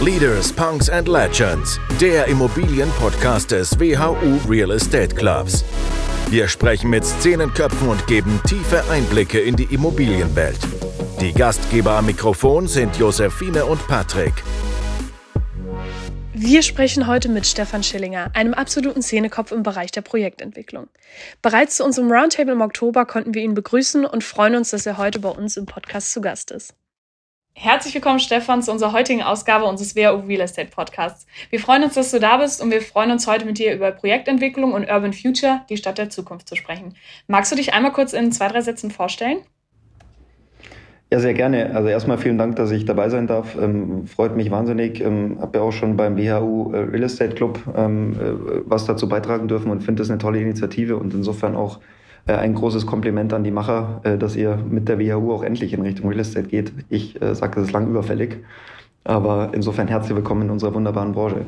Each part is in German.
Leaders, Punks and Legends, der Immobilienpodcast des WHU Real Estate Clubs. Wir sprechen mit Szenenköpfen und geben tiefe Einblicke in die Immobilienwelt. Die Gastgeber am Mikrofon sind Josephine und Patrick. Wir sprechen heute mit Stefan Schillinger, einem absoluten Szenekopf im Bereich der Projektentwicklung. Bereits zu unserem Roundtable im Oktober konnten wir ihn begrüßen und freuen uns, dass er heute bei uns im Podcast zu Gast ist. Herzlich willkommen, Stefan, zu unserer heutigen Ausgabe unseres WAU Real Estate Podcasts. Wir freuen uns, dass du da bist und wir freuen uns heute mit dir über Projektentwicklung und Urban Future, die Stadt der Zukunft, zu sprechen. Magst du dich einmal kurz in zwei, drei Sätzen vorstellen? Ja, sehr gerne. Also erstmal vielen Dank, dass ich dabei sein darf. Ähm, freut mich wahnsinnig. Ähm, habe ja auch schon beim WHU äh, Real Estate Club ähm, äh, was dazu beitragen dürfen und finde das eine tolle Initiative und insofern auch ein großes Kompliment an die Macher, äh, dass ihr mit der WHU auch endlich in Richtung Real Estate geht. Ich äh, sage, das ist lang überfällig. Aber insofern herzlich willkommen in unserer wunderbaren Branche.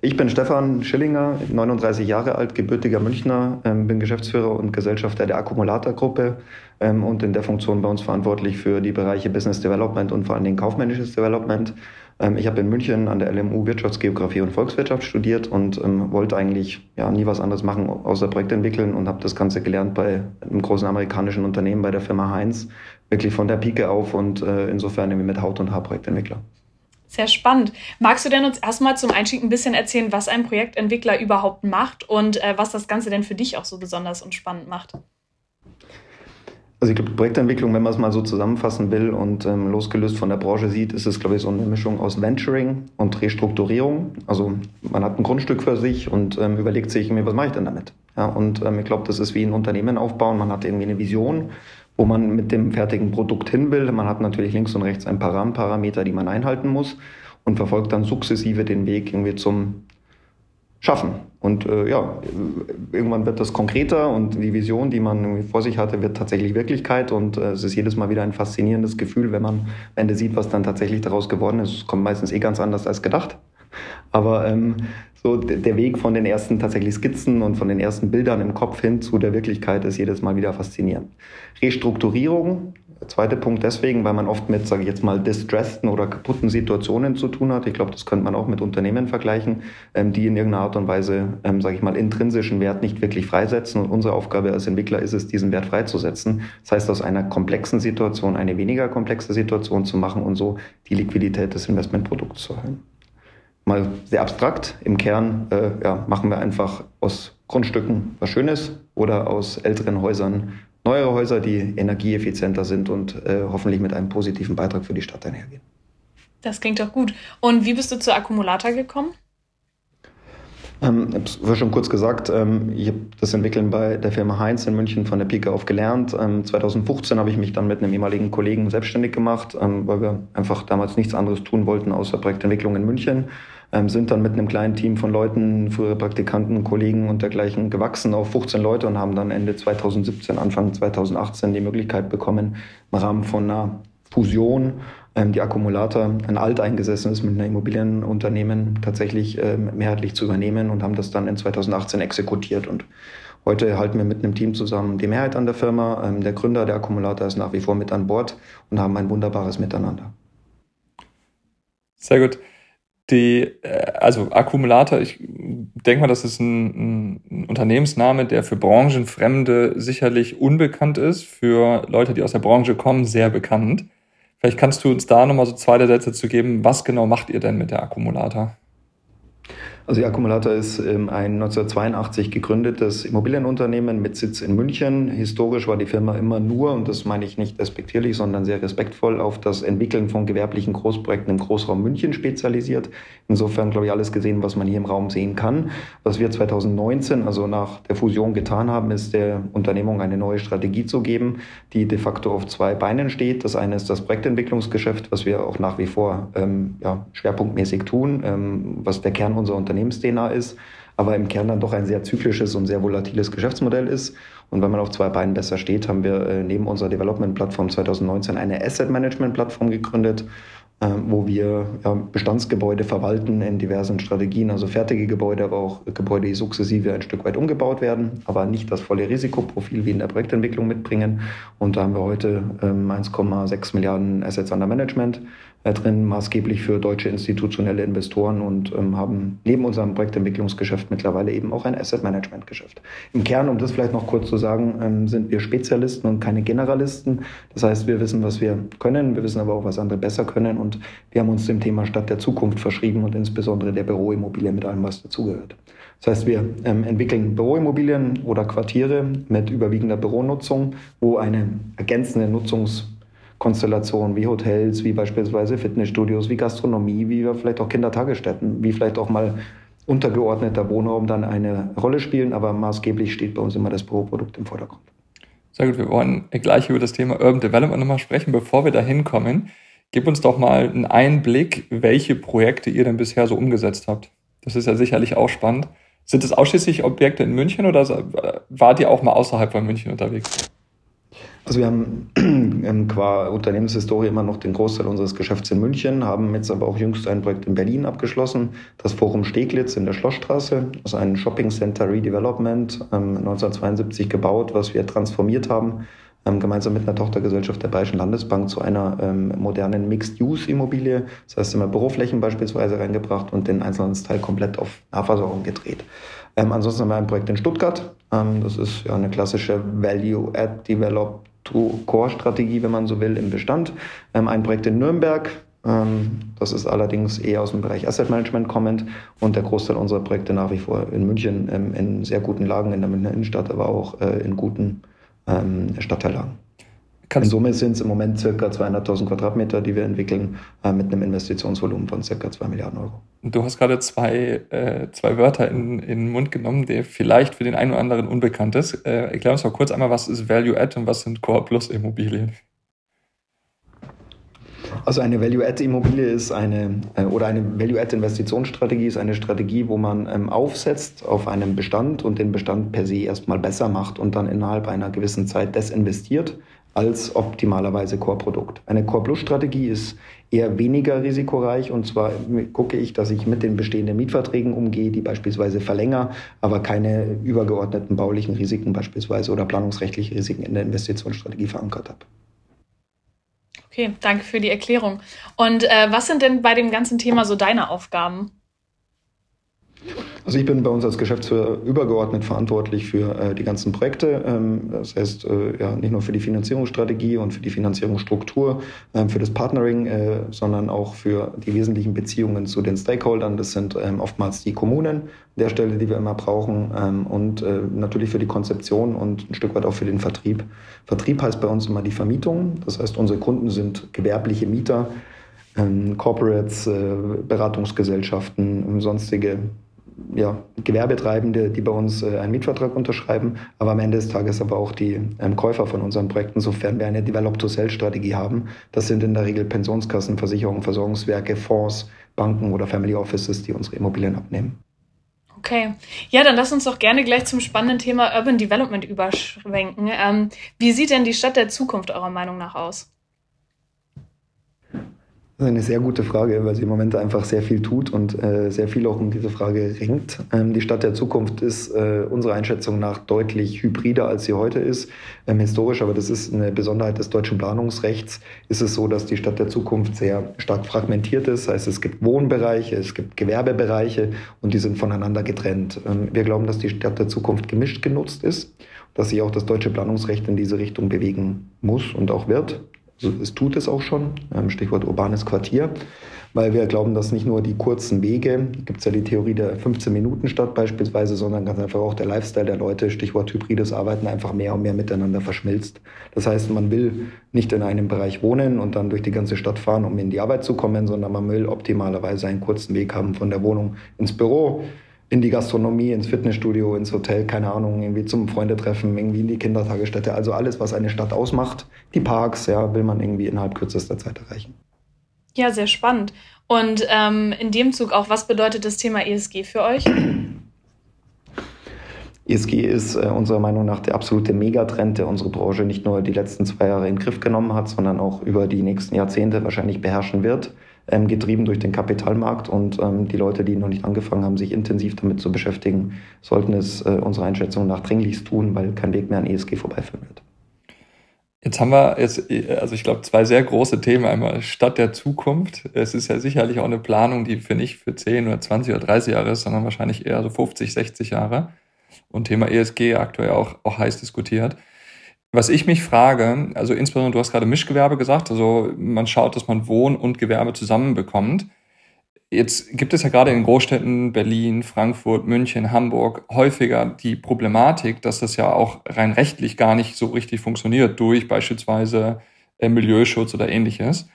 Ich bin Stefan Schillinger, 39 Jahre alt, gebürtiger Münchner, ähm, bin Geschäftsführer und Gesellschafter der Akkumulatorgruppe ähm, und in der Funktion bei uns verantwortlich für die Bereiche Business Development und vor allen Dingen kaufmännisches Development. Ähm, ich habe in München an der LMU Wirtschaftsgeografie und Volkswirtschaft studiert und ähm, wollte eigentlich ja, nie was anderes machen, außer Projekt entwickeln und habe das Ganze gelernt bei einem großen amerikanischen Unternehmen, bei der Firma Heinz, wirklich von der Pike auf und äh, insofern irgendwie mit Haut- und Haarprojektentwickler. Sehr spannend. Magst du denn uns erstmal zum Einstieg ein bisschen erzählen, was ein Projektentwickler überhaupt macht und äh, was das Ganze denn für dich auch so besonders und spannend macht? Also ich glaube, Projektentwicklung, wenn man es mal so zusammenfassen will und ähm, losgelöst von der Branche sieht, ist es, glaube ich, so eine Mischung aus Venturing und Restrukturierung. Also man hat ein Grundstück für sich und ähm, überlegt sich, was mache ich denn damit? Ja, und ähm, ich glaube, das ist wie ein Unternehmen aufbauen. Man hat irgendwie eine Vision, wo man mit dem fertigen Produkt hin will. Man hat natürlich links und rechts ein paar Rahmenparameter, die man einhalten muss und verfolgt dann sukzessive den Weg irgendwie zum schaffen. Und äh, ja, irgendwann wird das konkreter und die Vision, die man vor sich hatte, wird tatsächlich Wirklichkeit. Und äh, es ist jedes Mal wieder ein faszinierendes Gefühl, wenn man am Ende sieht, was dann tatsächlich daraus geworden ist. Es kommt meistens eh ganz anders als gedacht. Aber ähm, so der Weg von den ersten tatsächlich Skizzen und von den ersten Bildern im Kopf hin zu der Wirklichkeit ist jedes Mal wieder faszinierend. Restrukturierung Zweiter Punkt deswegen, weil man oft mit, sage ich jetzt mal, distressten oder kaputten Situationen zu tun hat. Ich glaube, das könnte man auch mit Unternehmen vergleichen, ähm, die in irgendeiner Art und Weise, ähm, sage ich mal, intrinsischen Wert nicht wirklich freisetzen. Und unsere Aufgabe als Entwickler ist es, diesen Wert freizusetzen. Das heißt, aus einer komplexen Situation eine weniger komplexe Situation zu machen und so die Liquidität des Investmentprodukts zu erhöhen. Mal sehr abstrakt. Im Kern äh, ja, machen wir einfach aus Grundstücken was Schönes oder aus älteren Häusern neuere Häuser, die energieeffizienter sind und äh, hoffentlich mit einem positiven Beitrag für die Stadt einhergehen. Das klingt doch gut. Und wie bist du zu Akkumulator gekommen? Ähm, ich habe schon kurz gesagt, ähm, ich habe das Entwickeln bei der Firma Heinz in München von der Pike auf gelernt. Ähm, 2015 habe ich mich dann mit einem ehemaligen Kollegen selbstständig gemacht, ähm, weil wir einfach damals nichts anderes tun wollten außer Projektentwicklung in München ähm, sind dann mit einem kleinen Team von Leuten, frühere Praktikanten, Kollegen und dergleichen gewachsen auf 15 Leute und haben dann Ende 2017, Anfang 2018 die Möglichkeit bekommen, im Rahmen von einer Fusion die Akkumulator, ein alteingesessenes mit einer Immobilienunternehmen tatsächlich ähm, mehrheitlich zu übernehmen und haben das dann in 2018 exekutiert und Heute halten wir mit einem Team zusammen die Mehrheit an der Firma. Ähm, der Gründer der Akkumulator ist nach wie vor mit an Bord und haben ein wunderbares Miteinander. Sehr gut die, äh, also Akkumulator, ich denke mal, das ist ein, ein, Unternehmensname, der für Branchenfremde sicherlich unbekannt ist, für Leute, die aus der Branche kommen, sehr bekannt. Vielleicht kannst du uns da nochmal so zwei Sätze zu geben. Was genau macht ihr denn mit der Akkumulator? Also die Akkumulator ist ähm, ein 1982 gegründetes Immobilienunternehmen mit Sitz in München. Historisch war die Firma immer nur, und das meine ich nicht respektierlich, sondern sehr respektvoll, auf das Entwickeln von gewerblichen Großprojekten im Großraum München spezialisiert. Insofern, glaube ich, alles gesehen, was man hier im Raum sehen kann. Was wir 2019, also nach der Fusion getan haben, ist der Unternehmung eine neue Strategie zu geben, die de facto auf zwei Beinen steht. Das eine ist das Projektentwicklungsgeschäft, was wir auch nach wie vor ähm, ja, schwerpunktmäßig tun, ähm, was der Kern unserer Unternehmen Unternehmens-DNA ist, aber im Kern dann doch ein sehr zyklisches und sehr volatiles Geschäftsmodell ist. Und wenn man auf zwei Beinen besser steht, haben wir äh, neben unserer Development-Plattform 2019 eine Asset-Management-Plattform gegründet, äh, wo wir Bestandsgebäude verwalten in diversen Strategien, also fertige Gebäude, aber auch Gebäude, die sukzessive ein Stück weit umgebaut werden, aber nicht das volle Risikoprofil wie in der Projektentwicklung mitbringen. Und da haben wir heute 1,6 ähm, Milliarden Assets under Management äh, drin, maßgeblich für deutsche institutionelle Investoren und ähm, haben neben unserem Projektentwicklungsgeschäft mittlerweile eben auch ein Asset Management Geschäft. Im Kern, um das vielleicht noch kurz zu sagen, ähm, sind wir Spezialisten und keine Generalisten. Das heißt, wir wissen, was wir können, wir wissen aber auch, was andere besser können und wir haben uns dem Thema Stadt der Zukunft verschrieben und insbesondere der Büroimmobilie mit allem, was dazugehört. Das heißt, wir ähm, entwickeln Büroimmobilien oder Quartiere mit überwiegender Büronutzung, wo eine ergänzende Nutzungskonstellation wie Hotels, wie beispielsweise Fitnessstudios, wie Gastronomie, wie vielleicht auch Kindertagesstätten, wie vielleicht auch mal untergeordneter Wohnraum dann eine Rolle spielen, aber maßgeblich steht bei uns immer das Büroprodukt im Vordergrund. Sehr gut, wir wollen gleich über das Thema Urban Development nochmal sprechen. Bevor wir da hinkommen, gib uns doch mal einen Einblick, welche Projekte ihr denn bisher so umgesetzt habt. Das ist ja sicherlich auch spannend. Sind es ausschließlich Objekte in München oder wart ihr auch mal außerhalb von München unterwegs? Also wir haben qua Unternehmenshistorie immer noch den Großteil unseres Geschäfts in München, haben jetzt aber auch jüngst ein Projekt in Berlin abgeschlossen, das Forum Steglitz in der Schlossstraße. Das ist ein Shopping Center Redevelopment, 1972 ähm, gebaut, was wir transformiert haben ähm, gemeinsam mit einer Tochtergesellschaft der Bayerischen Landesbank zu einer ähm, modernen Mixed-Use-Immobilie. Das heißt, immer Büroflächen beispielsweise reingebracht und den Einzelhandelsteil komplett auf Nahversorgung gedreht. Ähm, ansonsten haben wir ein Projekt in Stuttgart. Ähm, das ist ja eine klassische Value-Add-Develop Core-Strategie, wenn man so will, im Bestand. Ähm, ein Projekt in Nürnberg, ähm, das ist allerdings eher aus dem Bereich Asset Management kommend und der Großteil unserer Projekte nach wie vor in München in sehr guten Lagen in der Münchner Innenstadt, aber auch äh, in guten ähm, Stadtteillagen. In Summe sind es im Moment ca. 200.000 Quadratmeter, die wir entwickeln, äh, mit einem Investitionsvolumen von ca. 2 Milliarden Euro. Du hast gerade zwei, äh, zwei Wörter in, in den Mund genommen, der vielleicht für den einen oder anderen unbekannt ist. Äh, erklär uns mal kurz einmal, was ist Value Add und was sind Core Plus Immobilien? Also eine Value-Add-Immobilie ist eine, äh, oder eine Value-Add-Investitionsstrategie ist eine Strategie, wo man ähm, aufsetzt auf einem Bestand und den Bestand per se erstmal besser macht und dann innerhalb einer gewissen Zeit desinvestiert als optimalerweise Core-Produkt. Eine Core-Plus-Strategie ist eher weniger risikoreich und zwar gucke ich, dass ich mit den bestehenden Mietverträgen umgehe, die beispielsweise verlängere, aber keine übergeordneten baulichen Risiken beispielsweise oder planungsrechtliche Risiken in der Investitionsstrategie verankert habe. Okay, danke für die Erklärung. Und äh, was sind denn bei dem ganzen Thema so deine Aufgaben? Also ich bin bei uns als Geschäftsführer übergeordnet verantwortlich für äh, die ganzen Projekte. Ähm, das heißt, äh, ja, nicht nur für die Finanzierungsstrategie und für die Finanzierungsstruktur, ähm, für das Partnering, äh, sondern auch für die wesentlichen Beziehungen zu den Stakeholdern. Das sind ähm, oftmals die Kommunen an der Stelle, die wir immer brauchen ähm, und äh, natürlich für die Konzeption und ein Stück weit auch für den Vertrieb. Vertrieb heißt bei uns immer die Vermietung. Das heißt, unsere Kunden sind gewerbliche Mieter, ähm, Corporates, äh, Beratungsgesellschaften, sonstige ja, Gewerbetreibende, die bei uns äh, einen Mietvertrag unterschreiben, aber am Ende des Tages aber auch die ähm, Käufer von unseren Projekten, sofern wir eine Develop-to-Sell-Strategie haben. Das sind in der Regel Pensionskassen, Versicherungen, Versorgungswerke, Fonds, Banken oder Family Offices, die unsere Immobilien abnehmen. Okay, ja, dann lass uns doch gerne gleich zum spannenden Thema Urban Development überschwenken. Ähm, wie sieht denn die Stadt der Zukunft eurer Meinung nach aus? Das ist eine sehr gute Frage, weil sie im Moment einfach sehr viel tut und äh, sehr viel auch um diese Frage ringt. Ähm, die Stadt der Zukunft ist äh, unserer Einschätzung nach deutlich hybrider, als sie heute ist. Ähm, historisch, aber das ist eine Besonderheit des deutschen Planungsrechts, ist es so, dass die Stadt der Zukunft sehr stark fragmentiert ist. Das heißt, es gibt Wohnbereiche, es gibt Gewerbebereiche und die sind voneinander getrennt. Ähm, wir glauben, dass die Stadt der Zukunft gemischt genutzt ist, dass sich auch das deutsche Planungsrecht in diese Richtung bewegen muss und auch wird. Es tut es auch schon, ähm, Stichwort urbanes Quartier, weil wir glauben, dass nicht nur die kurzen Wege, gibt es ja die Theorie der 15-Minuten-Stadt beispielsweise, sondern ganz einfach auch der Lifestyle der Leute, Stichwort hybrides Arbeiten, einfach mehr und mehr miteinander verschmilzt. Das heißt, man will nicht in einem Bereich wohnen und dann durch die ganze Stadt fahren, um in die Arbeit zu kommen, sondern man will optimalerweise einen kurzen Weg haben von der Wohnung ins Büro, in die Gastronomie, ins Fitnessstudio, ins Hotel, keine Ahnung, irgendwie zum Freundetreffen, irgendwie in die Kindertagesstätte. Also alles, was eine Stadt ausmacht. Die Parks, ja, will man irgendwie innerhalb kürzester Zeit erreichen. Ja, sehr spannend. Und ähm, in dem Zug auch, was bedeutet das Thema ESG für euch? ESG ist äh, unserer Meinung nach der absolute Megatrend, der unsere Branche nicht nur die letzten zwei Jahre in den Griff genommen hat, sondern auch über die nächsten Jahrzehnte wahrscheinlich beherrschen wird ähm, getrieben durch den Kapitalmarkt. Und ähm, die Leute, die noch nicht angefangen haben, sich intensiv damit zu beschäftigen, sollten es äh, unserer Einschätzung nach dringlichst tun, weil kein Weg mehr an ESG vorbeiführen wird. Jetzt haben wir jetzt, also ich glaube, zwei sehr große Themen. Einmal Stadt der Zukunft. Es ist ja sicherlich auch eine Planung, die für nicht für 10 oder 20 oder 30 Jahre ist, sondern wahrscheinlich eher so 50, 60 Jahre. Und Thema ESG aktuell auch, auch heiß diskutiert. Was ich mich frage, also insbesondere du hast gerade Mischgewerbe gesagt, also man schaut, dass man Wohn- und Gewerbe zusammenbekommt. Jetzt gibt es ja gerade in Großstädten Berlin, Frankfurt, München, Hamburg häufiger die Problematik, dass das ja auch rein rechtlich gar nicht so richtig funktioniert durch beispielsweise äh, Milieuschutz oder ähnliches.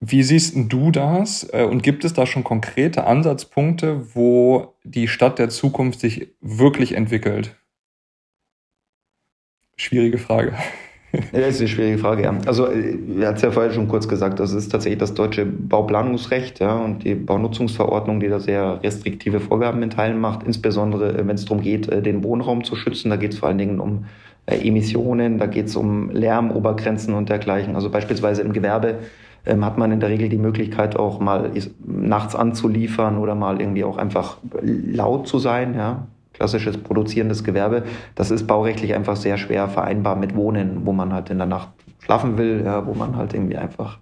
Wie siehst du das? Äh, und gibt es da schon konkrete Ansatzpunkte, wo die Stadt der Zukunft sich wirklich entwickelt? Schwierige Frage. Das ist eine schwierige Frage, ja. Also, er hat es ja vorher schon kurz gesagt, das ist tatsächlich das deutsche Bauplanungsrecht ja, und die Baunutzungsverordnung, die da sehr restriktive Vorgaben in Teilen macht, insbesondere äh, wenn es darum geht, äh, den Wohnraum zu schützen. Da geht es vor allen Dingen um äh, Emissionen, da geht es um Lärmobergrenzen und dergleichen. Also beispielsweise im Gewerbe ähm, hat man in der Regel die Möglichkeit auch mal nachts anzuliefern oder mal irgendwie auch einfach laut zu sein, ja klassisches produzierendes Gewerbe, das ist baurechtlich einfach sehr schwer vereinbar mit Wohnen, wo man halt in der Nacht schlafen will, ja, wo man halt irgendwie einfach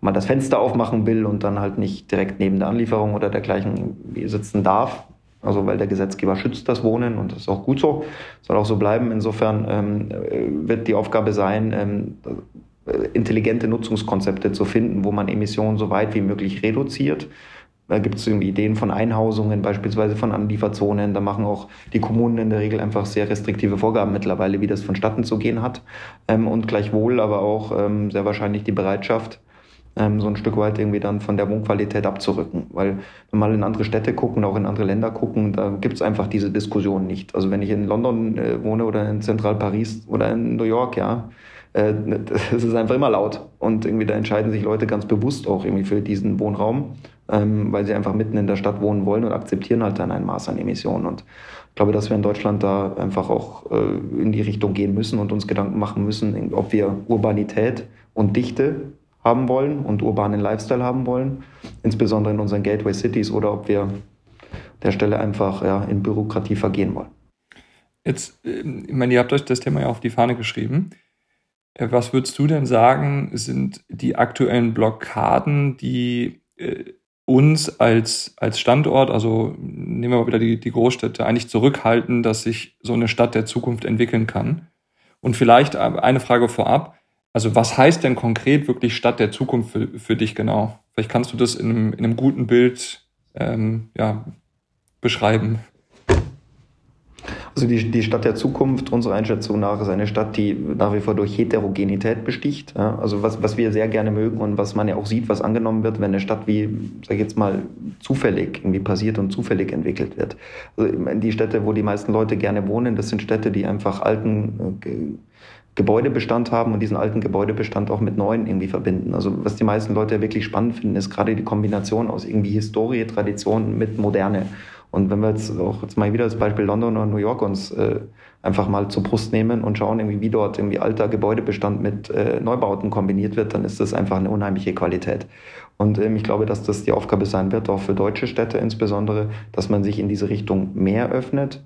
man das Fenster aufmachen will und dann halt nicht direkt neben der Anlieferung oder dergleichen sitzen darf. Also weil der Gesetzgeber schützt das Wohnen und das ist auch gut so, soll auch so bleiben. Insofern ähm, wird die Aufgabe sein, ähm, intelligente Nutzungskonzepte zu finden, wo man Emissionen so weit wie möglich reduziert da gibt es irgendwie Ideen von Einhausungen, beispielsweise von Anlieferzonen. Da machen auch die Kommunen in der Regel einfach sehr restriktive Vorgaben mittlerweile, wie das vonstatten zu gehen hat. Ähm, und gleichwohl aber auch ähm, sehr wahrscheinlich die Bereitschaft, ähm, so ein Stück weit irgendwie dann von der Wohnqualität abzurücken. Weil wenn wir mal in andere Städte gucken, auch in andere Länder gucken, da gibt es einfach diese Diskussion nicht. Also wenn ich in London äh, wohne oder in Zentral Paris oder in New York, ja, äh, es ist einfach immer laut. Und irgendwie da entscheiden sich Leute ganz bewusst auch irgendwie für diesen Wohnraum, ähm, weil sie einfach mitten in der Stadt wohnen wollen und akzeptieren halt dann ein Maß an Emissionen. Und ich glaube, dass wir in Deutschland da einfach auch äh, in die Richtung gehen müssen und uns Gedanken machen müssen, ob wir Urbanität und Dichte haben wollen und urbanen Lifestyle haben wollen, insbesondere in unseren Gateway Cities, oder ob wir der Stelle einfach ja, in Bürokratie vergehen wollen. Jetzt, äh, ich meine, ihr habt euch das Thema ja auf die Fahne geschrieben. Äh, was würdest du denn sagen, sind die aktuellen Blockaden, die äh, uns als, als Standort, also nehmen wir mal wieder die, die Großstädte, eigentlich zurückhalten, dass sich so eine Stadt der Zukunft entwickeln kann? Und vielleicht eine Frage vorab. Also was heißt denn konkret wirklich Stadt der Zukunft für, für dich genau? Vielleicht kannst du das in einem, in einem guten Bild ähm, ja, beschreiben. Also die, die Stadt der Zukunft, unserer Einschätzung nach, ist eine Stadt, die nach wie vor durch Heterogenität besticht. Ja, also was, was wir sehr gerne mögen und was man ja auch sieht, was angenommen wird, wenn eine Stadt wie, sag ich jetzt mal, zufällig irgendwie passiert und zufällig entwickelt wird. Also die Städte, wo die meisten Leute gerne wohnen, das sind Städte, die einfach alten äh, Gebäudebestand haben und diesen alten Gebäudebestand auch mit neuen irgendwie verbinden. Also was die meisten Leute wirklich spannend finden, ist gerade die Kombination aus irgendwie Historie, Tradition mit Moderne. Und wenn wir jetzt auch jetzt mal wieder das Beispiel London oder New York uns äh, einfach mal zur Brust nehmen und schauen, irgendwie, wie dort irgendwie alter Gebäudebestand mit äh, Neubauten kombiniert wird, dann ist das einfach eine unheimliche Qualität. Und ähm, ich glaube, dass das die Aufgabe sein wird, auch für deutsche Städte insbesondere, dass man sich in diese Richtung mehr öffnet.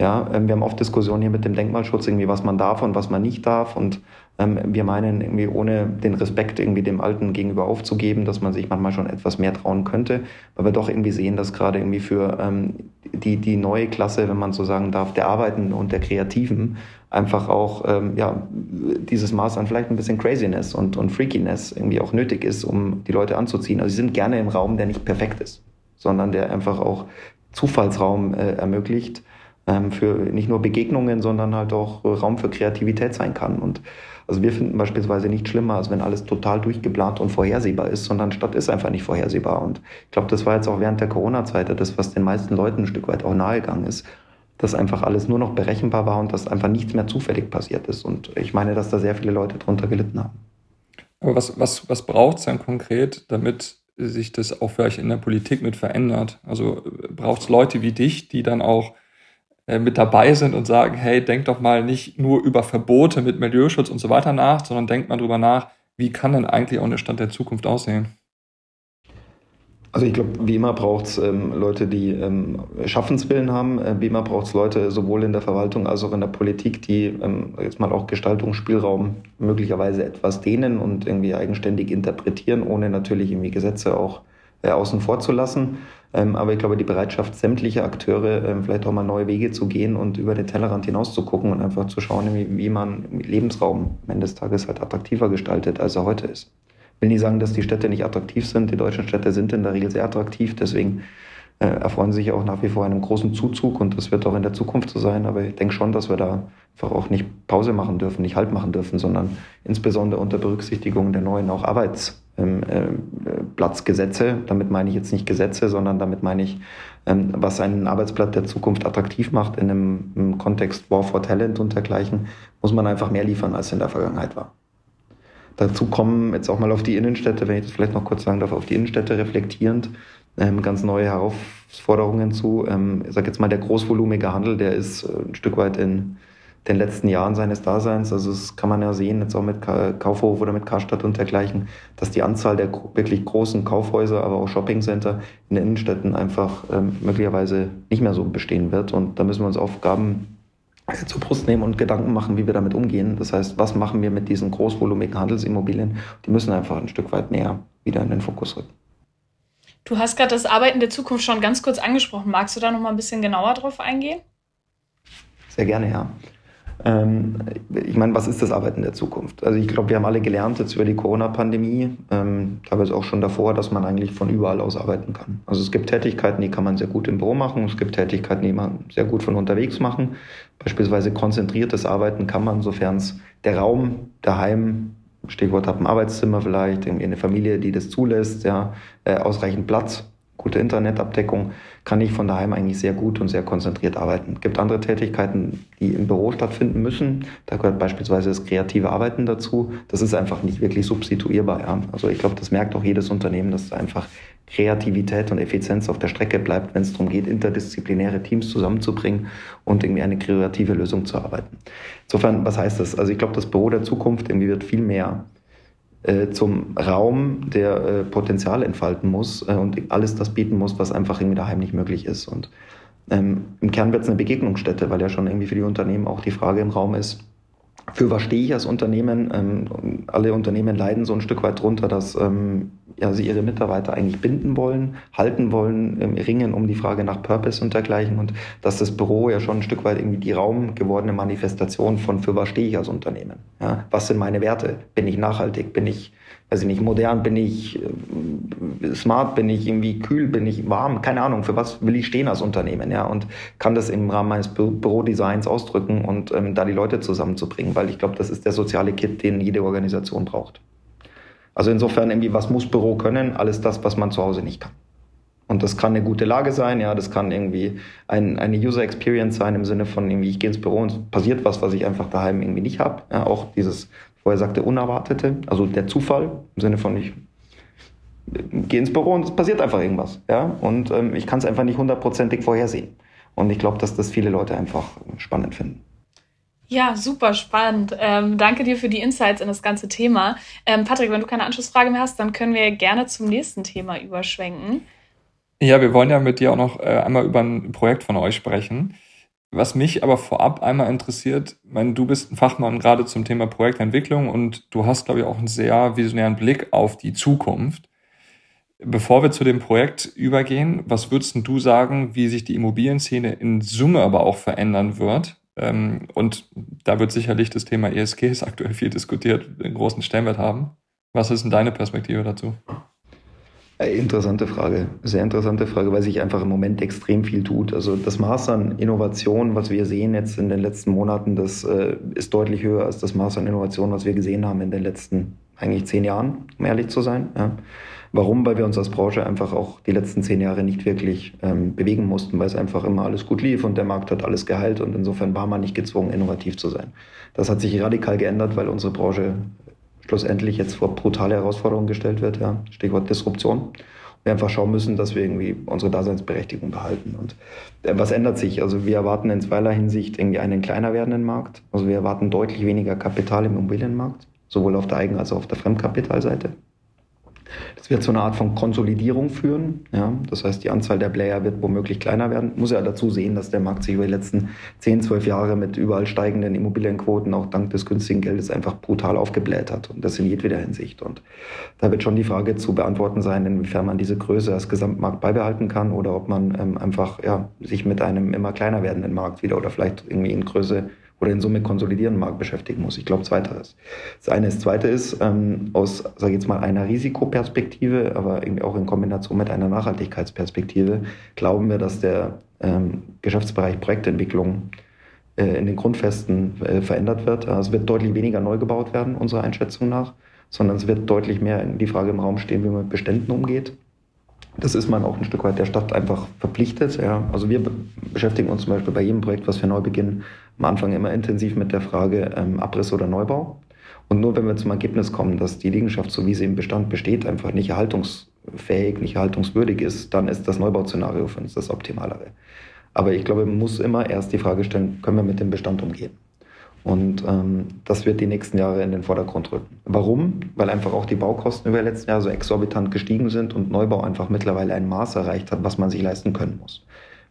Ja, ähm, wir haben oft Diskussionen hier mit dem Denkmalschutz, irgendwie, was man darf und was man nicht darf. Und wir meinen irgendwie, ohne den Respekt irgendwie dem Alten gegenüber aufzugeben, dass man sich manchmal schon etwas mehr trauen könnte, weil wir doch irgendwie sehen, dass gerade irgendwie für ähm, die, die neue Klasse, wenn man so sagen darf, der Arbeitenden und der Kreativen einfach auch ähm, ja, dieses Maß an vielleicht ein bisschen Craziness und, und Freakiness irgendwie auch nötig ist, um die Leute anzuziehen. Also sie sind gerne im Raum, der nicht perfekt ist, sondern der einfach auch Zufallsraum äh, ermöglicht ähm, für nicht nur Begegnungen, sondern halt auch Raum für Kreativität sein kann. Und also wir finden beispielsweise nicht schlimmer, als wenn alles total durchgeplant und vorhersehbar ist, sondern Stadt ist einfach nicht vorhersehbar. Und ich glaube, das war jetzt auch während der Corona-Zeit das, was den meisten Leuten ein Stück weit auch nahegegangen ist, dass einfach alles nur noch berechenbar war und dass einfach nichts mehr zufällig passiert ist. Und ich meine, dass da sehr viele Leute drunter gelitten haben. Aber was, was, was braucht es dann konkret, damit sich das auch vielleicht in der Politik mit verändert? Also braucht es Leute wie dich, die dann auch mit dabei sind und sagen, hey, denk doch mal nicht nur über Verbote mit Milieuschutz und so weiter nach, sondern denkt mal drüber nach, wie kann denn eigentlich auch eine Stadt der Zukunft aussehen? Also ich glaube, wie immer braucht es ähm, Leute, die ähm, Schaffenswillen haben. Äh, wie immer braucht es Leute sowohl in der Verwaltung als auch in der Politik, die ähm, jetzt mal auch Gestaltungsspielraum möglicherweise etwas dehnen und irgendwie eigenständig interpretieren, ohne natürlich irgendwie Gesetze auch äh, außen vor zu lassen. Ähm, aber ich glaube, die Bereitschaft sämtlicher Akteure, ähm, vielleicht auch mal neue Wege zu gehen und über den Tellerrand hinaus zu gucken und einfach zu schauen, wie, wie man Lebensraum am Ende des Tages halt attraktiver gestaltet, als er heute ist will nicht sagen, dass die Städte nicht attraktiv sind. Die deutschen Städte sind in der Regel sehr attraktiv. Deswegen äh, erfreuen sich auch nach wie vor einem großen Zuzug und das wird auch in der Zukunft so sein. Aber ich denke schon, dass wir da einfach auch nicht Pause machen dürfen, nicht Halt machen dürfen, sondern insbesondere unter Berücksichtigung der neuen auch Arbeitsplatzgesetze. Ähm, äh, damit meine ich jetzt nicht Gesetze, sondern damit meine ich, ähm, was einen Arbeitsplatz der Zukunft attraktiv macht in einem, im Kontext War for Talent und dergleichen, muss man einfach mehr liefern, als in der Vergangenheit war. Dazu kommen jetzt auch mal auf die Innenstädte, wenn ich das vielleicht noch kurz sagen darf, auf die Innenstädte reflektierend ähm, ganz neue Herausforderungen zu. Ähm, ich sage jetzt mal, der großvolumige Handel, der ist äh, ein Stück weit in den letzten Jahren seines Daseins, also das kann man ja sehen, jetzt auch mit Kaufhof oder mit Karstadt und dergleichen, dass die Anzahl der wirklich großen Kaufhäuser, aber auch Shoppingcenter in den Innenstädten einfach ähm, möglicherweise nicht mehr so bestehen wird. Und da müssen wir uns Aufgaben zur Brust nehmen und Gedanken machen, wie wir damit umgehen. Das heißt, was machen wir mit diesen großvolumigen Handelsimmobilien? Die müssen einfach ein Stück weit näher wieder in den Fokus rücken. Du hast gerade das Arbeiten der Zukunft schon ganz kurz angesprochen. Magst du da noch mal ein bisschen genauer drauf eingehen? Sehr gerne, ja. Ähm, ich meine, was ist das Arbeiten der Zukunft? Also ich glaube, wir haben alle gelernt jetzt über die Corona-Pandemie, ähm, teilweise auch schon davor, dass man eigentlich von überall aus arbeiten kann. Also es gibt Tätigkeiten, die kann man sehr gut im Büro machen, es gibt Tätigkeiten, die man sehr gut von unterwegs machen. Beispielsweise konzentriertes Arbeiten kann man, sofern es der Raum daheim Stichwort habe ein Arbeitszimmer vielleicht, irgendwie eine Familie, die das zulässt, ja, äh, ausreichend Platz gute Internetabdeckung, kann ich von daheim eigentlich sehr gut und sehr konzentriert arbeiten. Es gibt andere Tätigkeiten, die im Büro stattfinden müssen. Da gehört beispielsweise das kreative Arbeiten dazu. Das ist einfach nicht wirklich substituierbar. Ja. Also ich glaube, das merkt auch jedes Unternehmen, dass einfach Kreativität und Effizienz auf der Strecke bleibt, wenn es darum geht, interdisziplinäre Teams zusammenzubringen und irgendwie eine kreative Lösung zu arbeiten. Insofern, was heißt das? Also ich glaube, das Büro der Zukunft irgendwie wird viel mehr zum Raum, der äh, Potenzial entfalten muss äh, und alles das bieten muss, was einfach irgendwie daheim nicht möglich ist. Und ähm, im Kern wird es eine Begegnungsstätte, weil ja schon irgendwie für die Unternehmen auch die Frage im Raum ist, für was stehe ich als Unternehmen? Ähm, alle Unternehmen leiden so ein Stück weit drunter, dass ähm, sie ihre Mitarbeiter eigentlich binden wollen, halten wollen, ähm, ringen um die Frage nach Purpose und dergleichen und dass das Büro ja schon ein Stück weit irgendwie die Raum gewordene Manifestation von für was stehe ich als Unternehmen? Ja? Was sind meine Werte? Bin ich nachhaltig? Bin ich weiß ich nicht, modern, bin ich äh, smart, bin ich irgendwie kühl, bin ich warm, keine Ahnung, für was will ich stehen als Unternehmen, ja, und kann das im Rahmen meines Bü Bürodesigns ausdrücken und ähm, da die Leute zusammenzubringen, weil ich glaube, das ist der soziale Kit, den jede Organisation braucht. Also insofern irgendwie, was muss Büro können? Alles das, was man zu Hause nicht kann. Und das kann eine gute Lage sein, ja, das kann irgendwie ein, eine User Experience sein im Sinne von irgendwie, ich gehe ins Büro und passiert was, was ich einfach daheim irgendwie nicht habe. Ja, auch dieses wo er sagte Unerwartete, also der Zufall im Sinne von ich gehe ins Büro und es passiert einfach irgendwas. Ja? Und ähm, ich kann es einfach nicht hundertprozentig vorhersehen. Und ich glaube, dass das viele Leute einfach spannend finden. Ja, super spannend. Ähm, danke dir für die Insights in das ganze Thema. Ähm, Patrick, wenn du keine Anschlussfrage mehr hast, dann können wir gerne zum nächsten Thema überschwenken. Ja, wir wollen ja mit dir auch noch äh, einmal über ein Projekt von euch sprechen. Was mich aber vorab einmal interessiert, meine, du bist ein Fachmann gerade zum Thema Projektentwicklung und du hast, glaube ich, auch einen sehr visionären Blick auf die Zukunft. Bevor wir zu dem Projekt übergehen, was würdest du sagen, wie sich die Immobilienszene in Summe aber auch verändern wird? Ähm, und da wird sicherlich das Thema ESG, aktuell viel diskutiert, einen großen Stellenwert haben. Was ist denn deine Perspektive dazu? Äh, interessante Frage, sehr interessante Frage, weil sich einfach im Moment extrem viel tut. Also das Maß an Innovation, was wir sehen jetzt in den letzten Monaten, das äh, ist deutlich höher als das Maß an Innovation, was wir gesehen haben in den letzten eigentlich zehn Jahren, um ehrlich zu sein. Ja. Warum? Weil wir uns als Branche einfach auch die letzten zehn Jahre nicht wirklich ähm, bewegen mussten, weil es einfach immer alles gut lief und der Markt hat alles geheilt und insofern war man nicht gezwungen, innovativ zu sein. Das hat sich radikal geändert, weil unsere Branche schlussendlich jetzt vor brutale Herausforderungen gestellt wird, ja, Stichwort Disruption. Wir einfach schauen müssen, dass wir irgendwie unsere Daseinsberechtigung behalten. Und äh, was ändert sich? Also wir erwarten in zweierlei Hinsicht irgendwie einen kleiner werdenden Markt. Also wir erwarten deutlich weniger Kapital im Immobilienmarkt, sowohl auf der Eigen- als auch auf der Fremdkapitalseite. Das wird zu einer Art von Konsolidierung führen. Ja? Das heißt, die Anzahl der Player wird womöglich kleiner werden. Muss ja dazu sehen, dass der Markt sich über die letzten 10, 12 Jahre mit überall steigenden Immobilienquoten auch dank des günstigen Geldes einfach brutal aufgebläht hat. Und das in jedweder Hinsicht. Und da wird schon die Frage zu beantworten sein, inwiefern man diese Größe als Gesamtmarkt beibehalten kann oder ob man ähm, einfach ja, sich mit einem immer kleiner werdenden Markt wieder oder vielleicht irgendwie in Größe oder in Summe konsolidierenden Markt beschäftigen muss. Ich glaube, zweiteres. Das eine ist, zweite ist, ähm, aus, sage ich jetzt mal, einer Risikoperspektive, aber irgendwie auch in Kombination mit einer Nachhaltigkeitsperspektive, glauben wir, dass der ähm, Geschäftsbereich Projektentwicklung äh, in den Grundfesten äh, verändert wird. Es wird deutlich weniger neu gebaut werden, unserer Einschätzung nach, sondern es wird deutlich mehr die Frage im Raum stehen, wie man mit Beständen umgeht. Das ist man auch ein Stück weit der Stadt einfach verpflichtet. Ja. Also wir beschäftigen uns zum Beispiel bei jedem Projekt, was wir neu beginnen, am Anfang immer intensiv mit der Frage ähm, Abriss oder Neubau. Und nur wenn wir zum Ergebnis kommen, dass die Liegenschaft, so wie sie im Bestand besteht, einfach nicht erhaltungsfähig, nicht erhaltungswürdig ist, dann ist das Neubau-Szenario für uns das Optimalere. Aber ich glaube, man muss immer erst die Frage stellen, können wir mit dem Bestand umgehen? Und ähm, das wird die nächsten Jahre in den Vordergrund rücken. Warum? Weil einfach auch die Baukosten über die letzten Jahre so exorbitant gestiegen sind und Neubau einfach mittlerweile ein Maß erreicht hat, was man sich leisten können muss.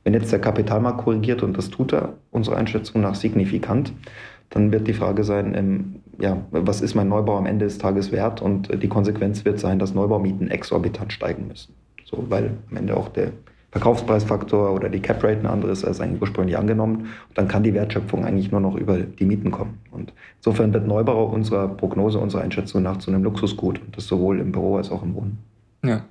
Wenn jetzt der Kapitalmarkt korrigiert, und das tut er unserer Einschätzung nach signifikant, dann wird die Frage sein, ähm, ja, was ist mein Neubau am Ende des Tages wert? Und die Konsequenz wird sein, dass Neubaumieten exorbitant steigen müssen. So, weil am Ende auch der Verkaufspreisfaktor oder die Cap Rate ein anderes als eigentlich ursprünglich angenommen. Und dann kann die Wertschöpfung eigentlich nur noch über die Mieten kommen. Und insofern wird Neubau unserer Prognose, unserer Einschätzung nach zu einem Luxusgut. Und das sowohl im Büro als auch im Wohnen. Ja.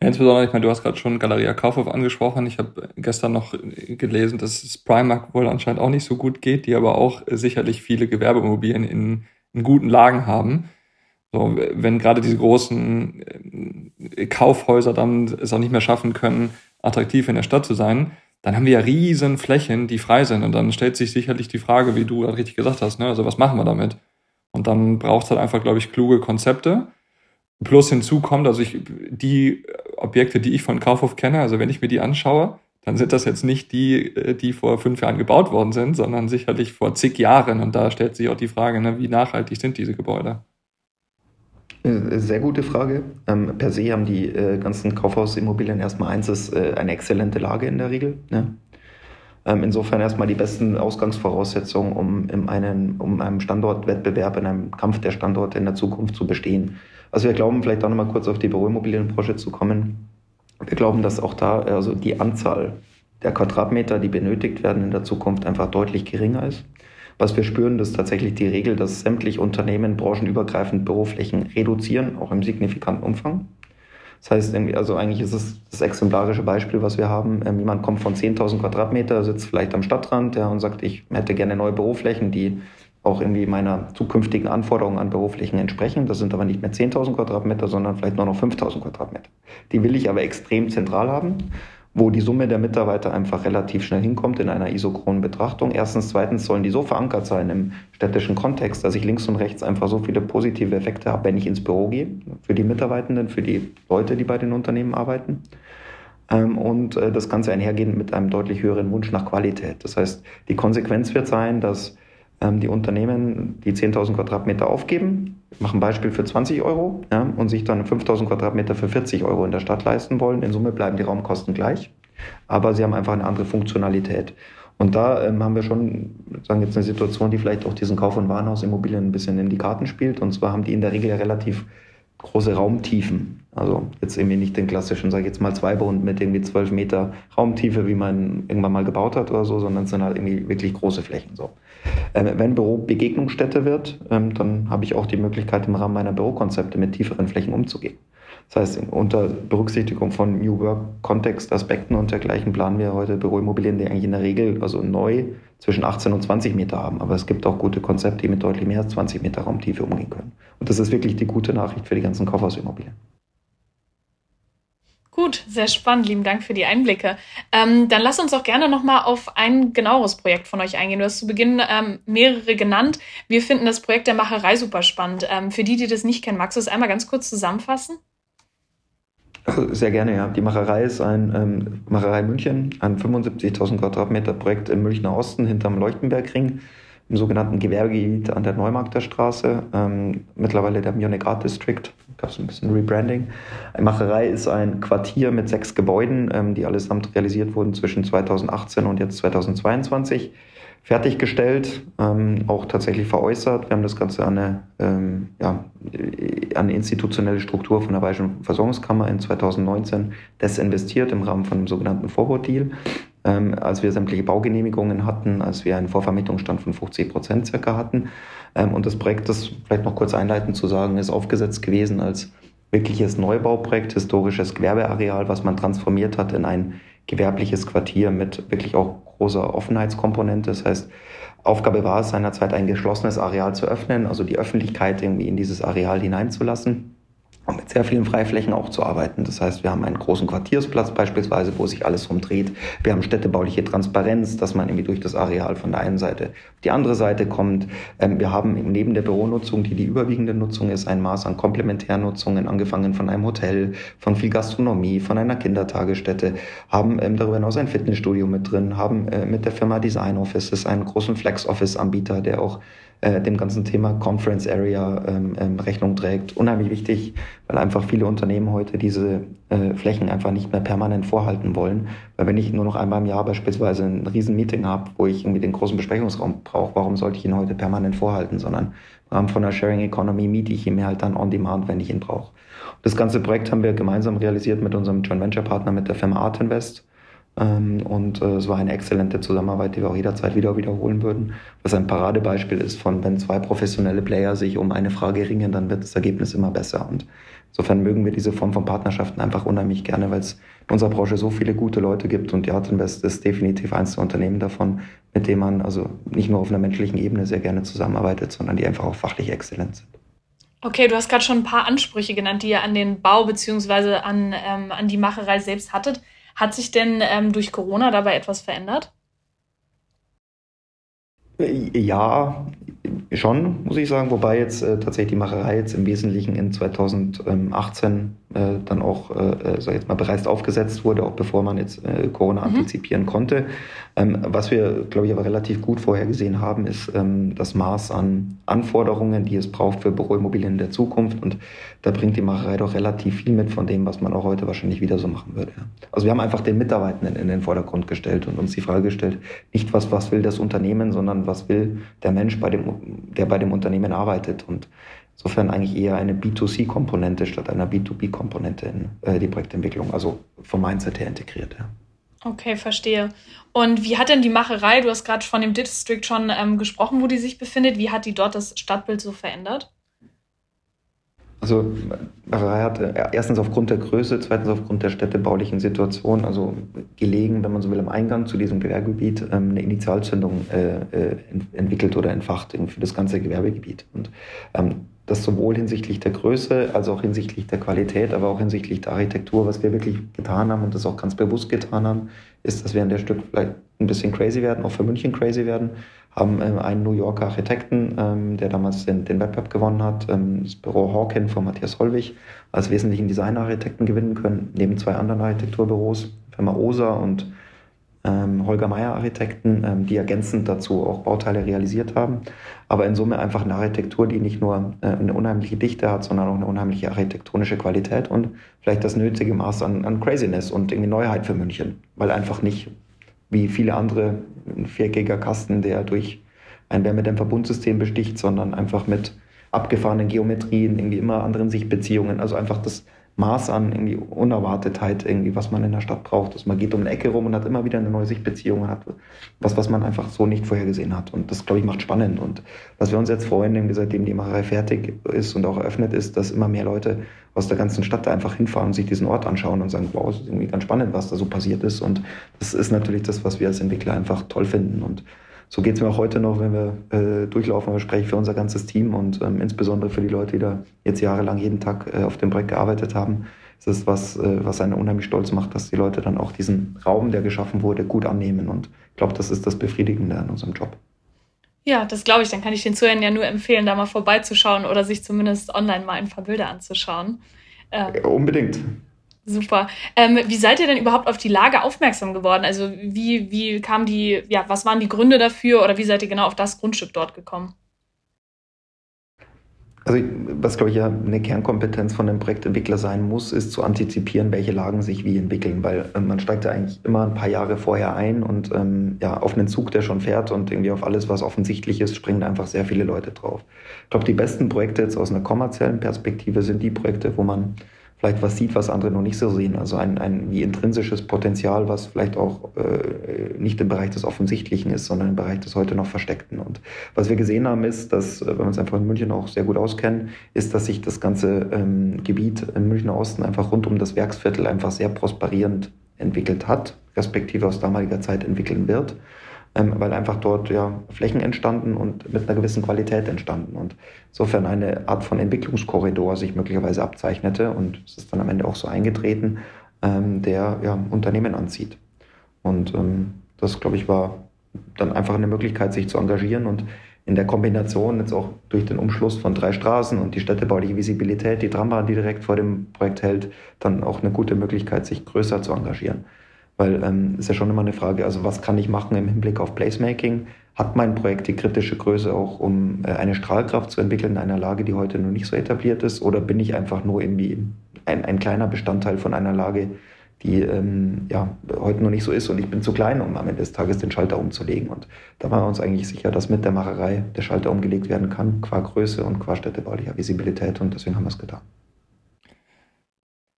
Insbesondere, ich meine, du hast gerade schon Galeria Kaufhof angesprochen. Ich habe gestern noch gelesen, dass es Primark wohl anscheinend auch nicht so gut geht, die aber auch sicherlich viele Gewerbeimmobilien in, in guten Lagen haben. So, wenn gerade diese großen äh, Kaufhäuser dann es auch nicht mehr schaffen können, attraktiv in der Stadt zu sein, dann haben wir ja riesen Flächen, die frei sind. Und dann stellt sich sicherlich die Frage, wie du richtig gesagt hast, ne? also was machen wir damit? Und dann braucht es halt einfach, glaube ich, kluge Konzepte. Plus hinzu kommt, also ich, die Objekte, die ich von Kaufhof kenne, also wenn ich mir die anschaue, dann sind das jetzt nicht die, äh, die vor fünf Jahren gebaut worden sind, sondern sicherlich vor zig Jahren. Und da stellt sich auch die Frage, ne, wie nachhaltig sind diese Gebäude? Äh, sehr gute Frage. Ähm, per se haben die äh, ganzen Kaufhausimmobilien erstmal eins ist äh, eine exzellente Lage in der Regel. Ne? Ähm, insofern erstmal die besten Ausgangsvoraussetzungen, um in einen, um einem Standortwettbewerb, in einem Kampf der Standorte in der Zukunft zu bestehen. Also wir glauben, vielleicht auch nochmal kurz auf die Büroimmobilienbranche zu kommen. Wir glauben, dass auch da also die Anzahl der Quadratmeter, die benötigt werden in der Zukunft, einfach deutlich geringer ist. Was wir spüren, ist tatsächlich die Regel, dass sämtliche Unternehmen branchenübergreifend Büroflächen reduzieren, auch im signifikanten Umfang. Das heißt, also eigentlich ist es das exemplarische Beispiel, was wir haben. Ähm, jemand kommt von 10.000 Quadratmeter, sitzt vielleicht am Stadtrand ja, und sagt, ich hätte gerne neue Büroflächen, die auch irgendwie meiner zukünftigen Anforderungen an Büroflächen entsprechen. Das sind aber nicht mehr 10.000 Quadratmeter, sondern vielleicht nur noch 5.000 Quadratmeter. Die will ich aber extrem zentral haben wo die Summe der Mitarbeiter einfach relativ schnell hinkommt in einer isochronen Betrachtung. Erstens, zweitens sollen die so verankert sein im städtischen Kontext, dass ich links und rechts einfach so viele positive Effekte habe, wenn ich ins Büro gehe, für die Mitarbeitenden, für die Leute, die bei den Unternehmen arbeiten. Ähm, und äh, das Ganze einhergehend mit einem deutlich höheren Wunsch nach Qualität. Das heißt, die Konsequenz wird sein, dass die Unternehmen die 10.000 Quadratmeter aufgeben, machen Beispiel für 20 Euro ja, und sich dann 5.000 Quadratmeter für 40 Euro in der Stadt leisten wollen. In Summe bleiben die Raumkosten gleich, aber sie haben einfach eine andere Funktionalität. Und da ähm, haben wir schon sagen jetzt eine Situation, die vielleicht auch diesen Kauf- und Warenhausimmobilien ein bisschen in die Karten spielt. Und zwar haben die in der Regel relativ große Raumtiefen. Also jetzt irgendwie nicht den klassischen, sage ich jetzt mal, Zweibund mit irgendwie 12 Meter Raumtiefe, wie man irgendwann mal gebaut hat oder so, sondern es sind halt irgendwie wirklich große Flächen. So. Ähm, wenn Büro Begegnungsstätte wird, ähm, dann habe ich auch die Möglichkeit, im Rahmen meiner Bürokonzepte mit tieferen Flächen umzugehen. Das heißt, unter Berücksichtigung von New Work Kontextaspekten und dergleichen planen wir heute Büroimmobilien, die eigentlich in der Regel, also neu, zwischen 18 und 20 Meter haben. Aber es gibt auch gute Konzepte, die mit deutlich mehr als 20 Meter Raumtiefe umgehen können. Und das ist wirklich die gute Nachricht für die ganzen Kaufhausimmobilien. Gut, sehr spannend. Lieben Dank für die Einblicke. Ähm, dann lass uns auch gerne nochmal auf ein genaueres Projekt von euch eingehen. Du hast zu Beginn ähm, mehrere genannt. Wir finden das Projekt der Macherei super spannend. Ähm, für die, die das nicht kennen, magst du es einmal ganz kurz zusammenfassen? Sehr gerne, ja. Die Macherei ist ein ähm, Macherei München, ein 75.000 Quadratmeter Projekt im Münchner Osten hinterm Leuchtenbergring. Im sogenannten Gewerbegebiet an der Neumarkter Straße, ähm, mittlerweile der Munich Art District. Gab es ein bisschen Rebranding. Macherei ist ein Quartier mit sechs Gebäuden, ähm, die allesamt realisiert wurden zwischen 2018 und jetzt 2022 fertiggestellt, ähm, auch tatsächlich veräußert. Wir haben das Ganze an eine, ähm, ja, an eine institutionelle Struktur von der Bayerischen Versorgungskammer in 2019 desinvestiert im Rahmen von einem sogenannten Forward-Deal. Ähm, als wir sämtliche Baugenehmigungen hatten, als wir einen Vorvermietungsstand von 50 Prozent circa hatten. Ähm, und das Projekt, das vielleicht noch kurz einleitend zu sagen, ist aufgesetzt gewesen als wirkliches Neubauprojekt, historisches Gewerbeareal, was man transformiert hat in ein gewerbliches Quartier mit wirklich auch großer Offenheitskomponente. Das heißt, Aufgabe war es seinerzeit ein geschlossenes Areal zu öffnen, also die Öffentlichkeit irgendwie in dieses Areal hineinzulassen und mit sehr vielen Freiflächen auch zu arbeiten. Das heißt, wir haben einen großen Quartiersplatz beispielsweise, wo sich alles rumdreht. Wir haben städtebauliche Transparenz, dass man irgendwie durch das Areal von der einen Seite auf die andere Seite kommt. Ähm, wir haben neben der Büronutzung, die die überwiegende Nutzung ist, ein Maß an Komplementärnutzungen, angefangen von einem Hotel, von viel Gastronomie, von einer Kindertagesstätte, haben ähm, darüber hinaus ein Fitnessstudio mit drin, haben äh, mit der Firma Design Offices einen großen Flex Office Anbieter, der auch äh, dem ganzen Thema Conference Area ähm, ähm, Rechnung trägt. Unheimlich wichtig, weil einfach viele Unternehmen heute diese äh, Flächen einfach nicht mehr permanent vorhalten wollen. Weil wenn ich nur noch einmal im Jahr beispielsweise ein riesen Meeting habe, wo ich irgendwie den großen Besprechungsraum brauche, warum sollte ich ihn heute permanent vorhalten, sondern im Rahmen von der Sharing Economy miete ich ihn mir halt dann on demand, wenn ich ihn brauche. Das ganze Projekt haben wir gemeinsam realisiert mit unserem Joint Venture Partner, mit der Firma Art Invest. Ähm, und äh, es war eine exzellente Zusammenarbeit, die wir auch jederzeit wieder wiederholen würden. Was ein Paradebeispiel ist von, wenn zwei professionelle Player sich um eine Frage ringen, dann wird das Ergebnis immer besser. Und insofern mögen wir diese Form von Partnerschaften einfach unheimlich gerne, weil es in unserer Branche so viele gute Leute gibt und die Art Invest ist definitiv eins der Unternehmen davon, mit dem man also nicht nur auf einer menschlichen Ebene sehr gerne zusammenarbeitet, sondern die einfach auch fachlich exzellent sind. Okay, du hast gerade schon ein paar Ansprüche genannt, die ihr an den Bau beziehungsweise an, ähm, an die Macherei selbst hattet. Hat sich denn ähm, durch Corona dabei etwas verändert? Äh, ja, schon, muss ich sagen. Wobei jetzt äh, tatsächlich die Macherei jetzt im Wesentlichen in 2018 äh, dann auch, äh, sag jetzt mal, bereits aufgesetzt wurde, auch bevor man jetzt äh, Corona mhm. antizipieren konnte. Ähm, was wir, glaube ich, aber relativ gut vorhergesehen haben, ist ähm, das Maß an Anforderungen, die es braucht für Büroimmobilien in der Zukunft. Und da bringt die Macherei doch relativ viel mit von dem, was man auch heute wahrscheinlich wieder so machen würde. Also wir haben einfach den Mitarbeitenden in den Vordergrund gestellt und uns die Frage gestellt, nicht was, was will das Unternehmen, sondern was will der Mensch, bei dem, der bei dem Unternehmen arbeitet. Und insofern eigentlich eher eine B2C-Komponente statt einer B2B-Komponente in äh, die Projektentwicklung, also vom Mindset her integriert. Ja. Okay, verstehe. Und wie hat denn die Macherei, du hast gerade von dem District schon ähm, gesprochen, wo die sich befindet, wie hat die dort das Stadtbild so verändert? Also Macherei hat äh, erstens aufgrund der Größe, zweitens aufgrund der städtebaulichen Situation, also gelegen, wenn man so will, am Eingang zu diesem Gewerbegebiet, ähm, eine Initialzündung äh, äh entwickelt oder entfacht für das ganze Gewerbegebiet. Und ähm, das sowohl hinsichtlich der Größe als auch hinsichtlich der Qualität, aber auch hinsichtlich der Architektur, was wir wirklich getan haben und das auch ganz bewusst getan haben, ist, dass wir an der Stück vielleicht ein bisschen crazy werden, auch für München crazy werden, haben ähm, einen New Yorker Architekten, ähm, der damals den, den Wettbewerb gewonnen hat, ähm, das Büro Hawken von Matthias Holwig, als wesentlichen Designarchitekten gewinnen können, neben zwei anderen Architekturbüros, Firma Osa und ähm, Holger Meyer Architekten, ähm, die ergänzend dazu auch Bauteile realisiert haben. Aber in Summe einfach eine Architektur, die nicht nur äh, eine unheimliche Dichte hat, sondern auch eine unheimliche architektonische Qualität und vielleicht das nötige Maß an, an Craziness und irgendwie Neuheit für München, weil einfach nicht wie viele andere ein viereckiger Kasten, der durch ein Wärmedämmverbundsystem besticht, sondern einfach mit abgefahrenen Geometrien, irgendwie immer anderen Sichtbeziehungen, also einfach das Maß an irgendwie Unerwartetheit, irgendwie, was man in der Stadt braucht. Dass man geht um eine Ecke rum und hat immer wieder eine neue Sichtbeziehung, hat was, was man einfach so nicht vorhergesehen hat. Und das, glaube ich, macht spannend. Und was wir uns jetzt freuen, seitdem die Macherei fertig ist und auch eröffnet ist, dass immer mehr Leute aus der ganzen Stadt da einfach hinfahren und sich diesen Ort anschauen und sagen, wow, es ist irgendwie ganz spannend, was da so passiert ist. Und das ist natürlich das, was wir als Entwickler einfach toll finden. Und so geht es mir auch heute noch, wenn wir äh, durchlaufen, aber spreche für unser ganzes Team und ähm, insbesondere für die Leute, die da jetzt jahrelang jeden Tag äh, auf dem Projekt gearbeitet haben. Es ist was, äh, was einen unheimlich stolz macht, dass die Leute dann auch diesen Raum, der geschaffen wurde, gut annehmen. Und ich glaube, das ist das Befriedigende an unserem Job. Ja, das glaube ich. Dann kann ich den Zuhörern ja nur empfehlen, da mal vorbeizuschauen oder sich zumindest online mal ein paar Bilder anzuschauen. Ähm, Unbedingt. Super. Ähm, wie seid ihr denn überhaupt auf die Lage aufmerksam geworden? Also wie, wie kam die, ja, was waren die Gründe dafür oder wie seid ihr genau auf das Grundstück dort gekommen? Also was, glaube ich, ja eine Kernkompetenz von einem Projektentwickler sein muss, ist zu antizipieren, welche Lagen sich wie entwickeln, weil äh, man steigt ja eigentlich immer ein paar Jahre vorher ein und ähm, ja, auf einen Zug, der schon fährt und irgendwie auf alles, was offensichtlich ist, springen einfach sehr viele Leute drauf. Ich glaube, die besten Projekte jetzt aus einer kommerziellen Perspektive sind die Projekte, wo man vielleicht was sieht, was andere noch nicht so sehen. Also ein, ein wie intrinsisches Potenzial, was vielleicht auch äh, nicht im Bereich des Offensichtlichen ist, sondern im Bereich des heute noch Versteckten. Und was wir gesehen haben, ist, dass, äh, wenn wir uns einfach in München auch sehr gut auskennen, ist, dass sich das ganze ähm, Gebiet im Münchner Osten einfach rund um das Werksviertel einfach sehr prosperierend entwickelt hat, respektive aus damaliger Zeit entwickeln wird ähm, weil einfach dort ja Flächen entstanden und mit einer gewissen Qualität entstanden und insofern eine Art von Entwicklungskorridor sich möglicherweise abzeichnete und es ist dann am Ende auch so eingetreten, ähm, der ja Unternehmen anzieht. Und ähm, das, glaube ich, war dann einfach eine Möglichkeit, sich zu engagieren und in der Kombination jetzt auch durch den Umschluss von drei Straßen und die städtebauliche Visibilität, die Trambahn, die direkt vor dem Projekt hält, dann auch eine gute Möglichkeit, sich größer zu engagieren. Weil ähm, ist ja schon immer eine Frage, also was kann ich machen im Hinblick auf Placemaking? Hat mein Projekt die kritische Größe auch, um äh, eine Strahlkraft zu entwickeln in einer Lage, die heute noch nicht so etabliert ist? Oder bin ich einfach nur irgendwie ein, ein kleiner Bestandteil von einer Lage, die ähm, ja, heute noch nicht so ist und ich bin zu klein, um am Ende des Tages den Schalter umzulegen. Und da waren wir uns eigentlich sicher, dass mit der Macherei der Schalter umgelegt werden kann, qua Größe und qua städtebaulicher Visibilität und deswegen haben wir es getan.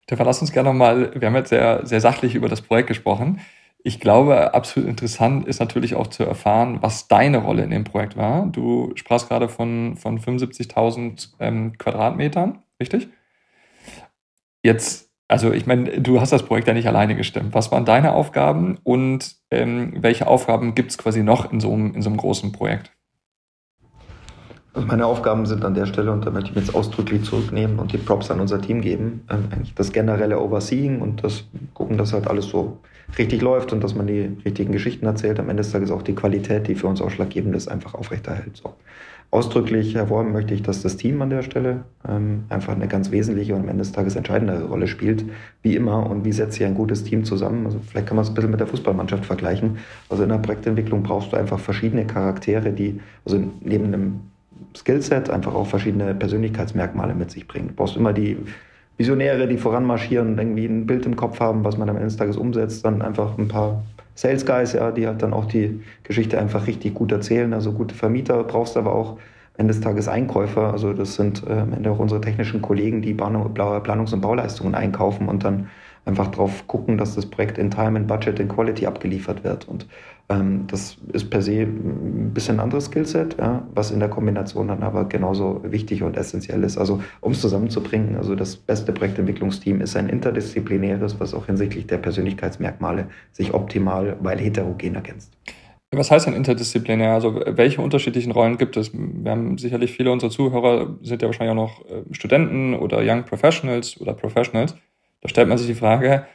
Stefan, lass uns gerne nochmal, wir haben jetzt sehr, sehr sachlich über das Projekt gesprochen. Ich glaube, absolut interessant ist natürlich auch zu erfahren, was deine Rolle in dem Projekt war. Du sprachst gerade von, von 75.000 ähm, Quadratmetern, richtig? Jetzt, also ich meine, du hast das Projekt ja nicht alleine gestemmt. Was waren deine Aufgaben und ähm, welche Aufgaben gibt es quasi noch in so, einem, in so einem großen Projekt? Also meine Aufgaben sind an der Stelle, und da möchte ich mich jetzt ausdrücklich zurücknehmen und die Props an unser Team geben, ähm, eigentlich das generelle Overseeing und das gucken, dass halt alles so richtig läuft und dass man die richtigen Geschichten erzählt. Am Ende des Tages auch die Qualität, die für uns ausschlaggebend ist, einfach aufrechterhält. So. Ausdrücklich hervorheben möchte ich, dass das Team an der Stelle ähm, einfach eine ganz wesentliche und am Ende des Tages entscheidendere Rolle spielt, wie immer. Und wie setzt sich ein gutes Team zusammen? Also vielleicht kann man es ein bisschen mit der Fußballmannschaft vergleichen. Also in der Projektentwicklung brauchst du einfach verschiedene Charaktere, die, also neben einem Skillset einfach auch verschiedene Persönlichkeitsmerkmale mit sich bringt. Du brauchst immer die Visionäre, die voranmarschieren irgendwie ein Bild im Kopf haben, was man am Ende des Tages umsetzt, dann einfach ein paar Sales Guys, ja, die halt dann auch die Geschichte einfach richtig gut erzählen. Also gute Vermieter brauchst aber auch am Ende des Tages Einkäufer. Also das sind äh, am Ende auch unsere technischen Kollegen, die Planungs- und Bauleistungen einkaufen und dann einfach darauf gucken, dass das Projekt in Time, in Budget, in Quality abgeliefert wird. Und das ist per se ein bisschen ein anderes Skillset, ja, was in der Kombination dann aber genauso wichtig und essentiell ist. Also um es zusammenzubringen, also das beste Projektentwicklungsteam ist ein interdisziplinäres, was auch hinsichtlich der Persönlichkeitsmerkmale sich optimal, weil heterogen ergänzt. Was heißt denn interdisziplinär? Also welche unterschiedlichen Rollen gibt es? Wir haben sicherlich viele unserer Zuhörer sind ja wahrscheinlich auch noch äh, Studenten oder Young Professionals oder Professionals. Da stellt man sich die Frage,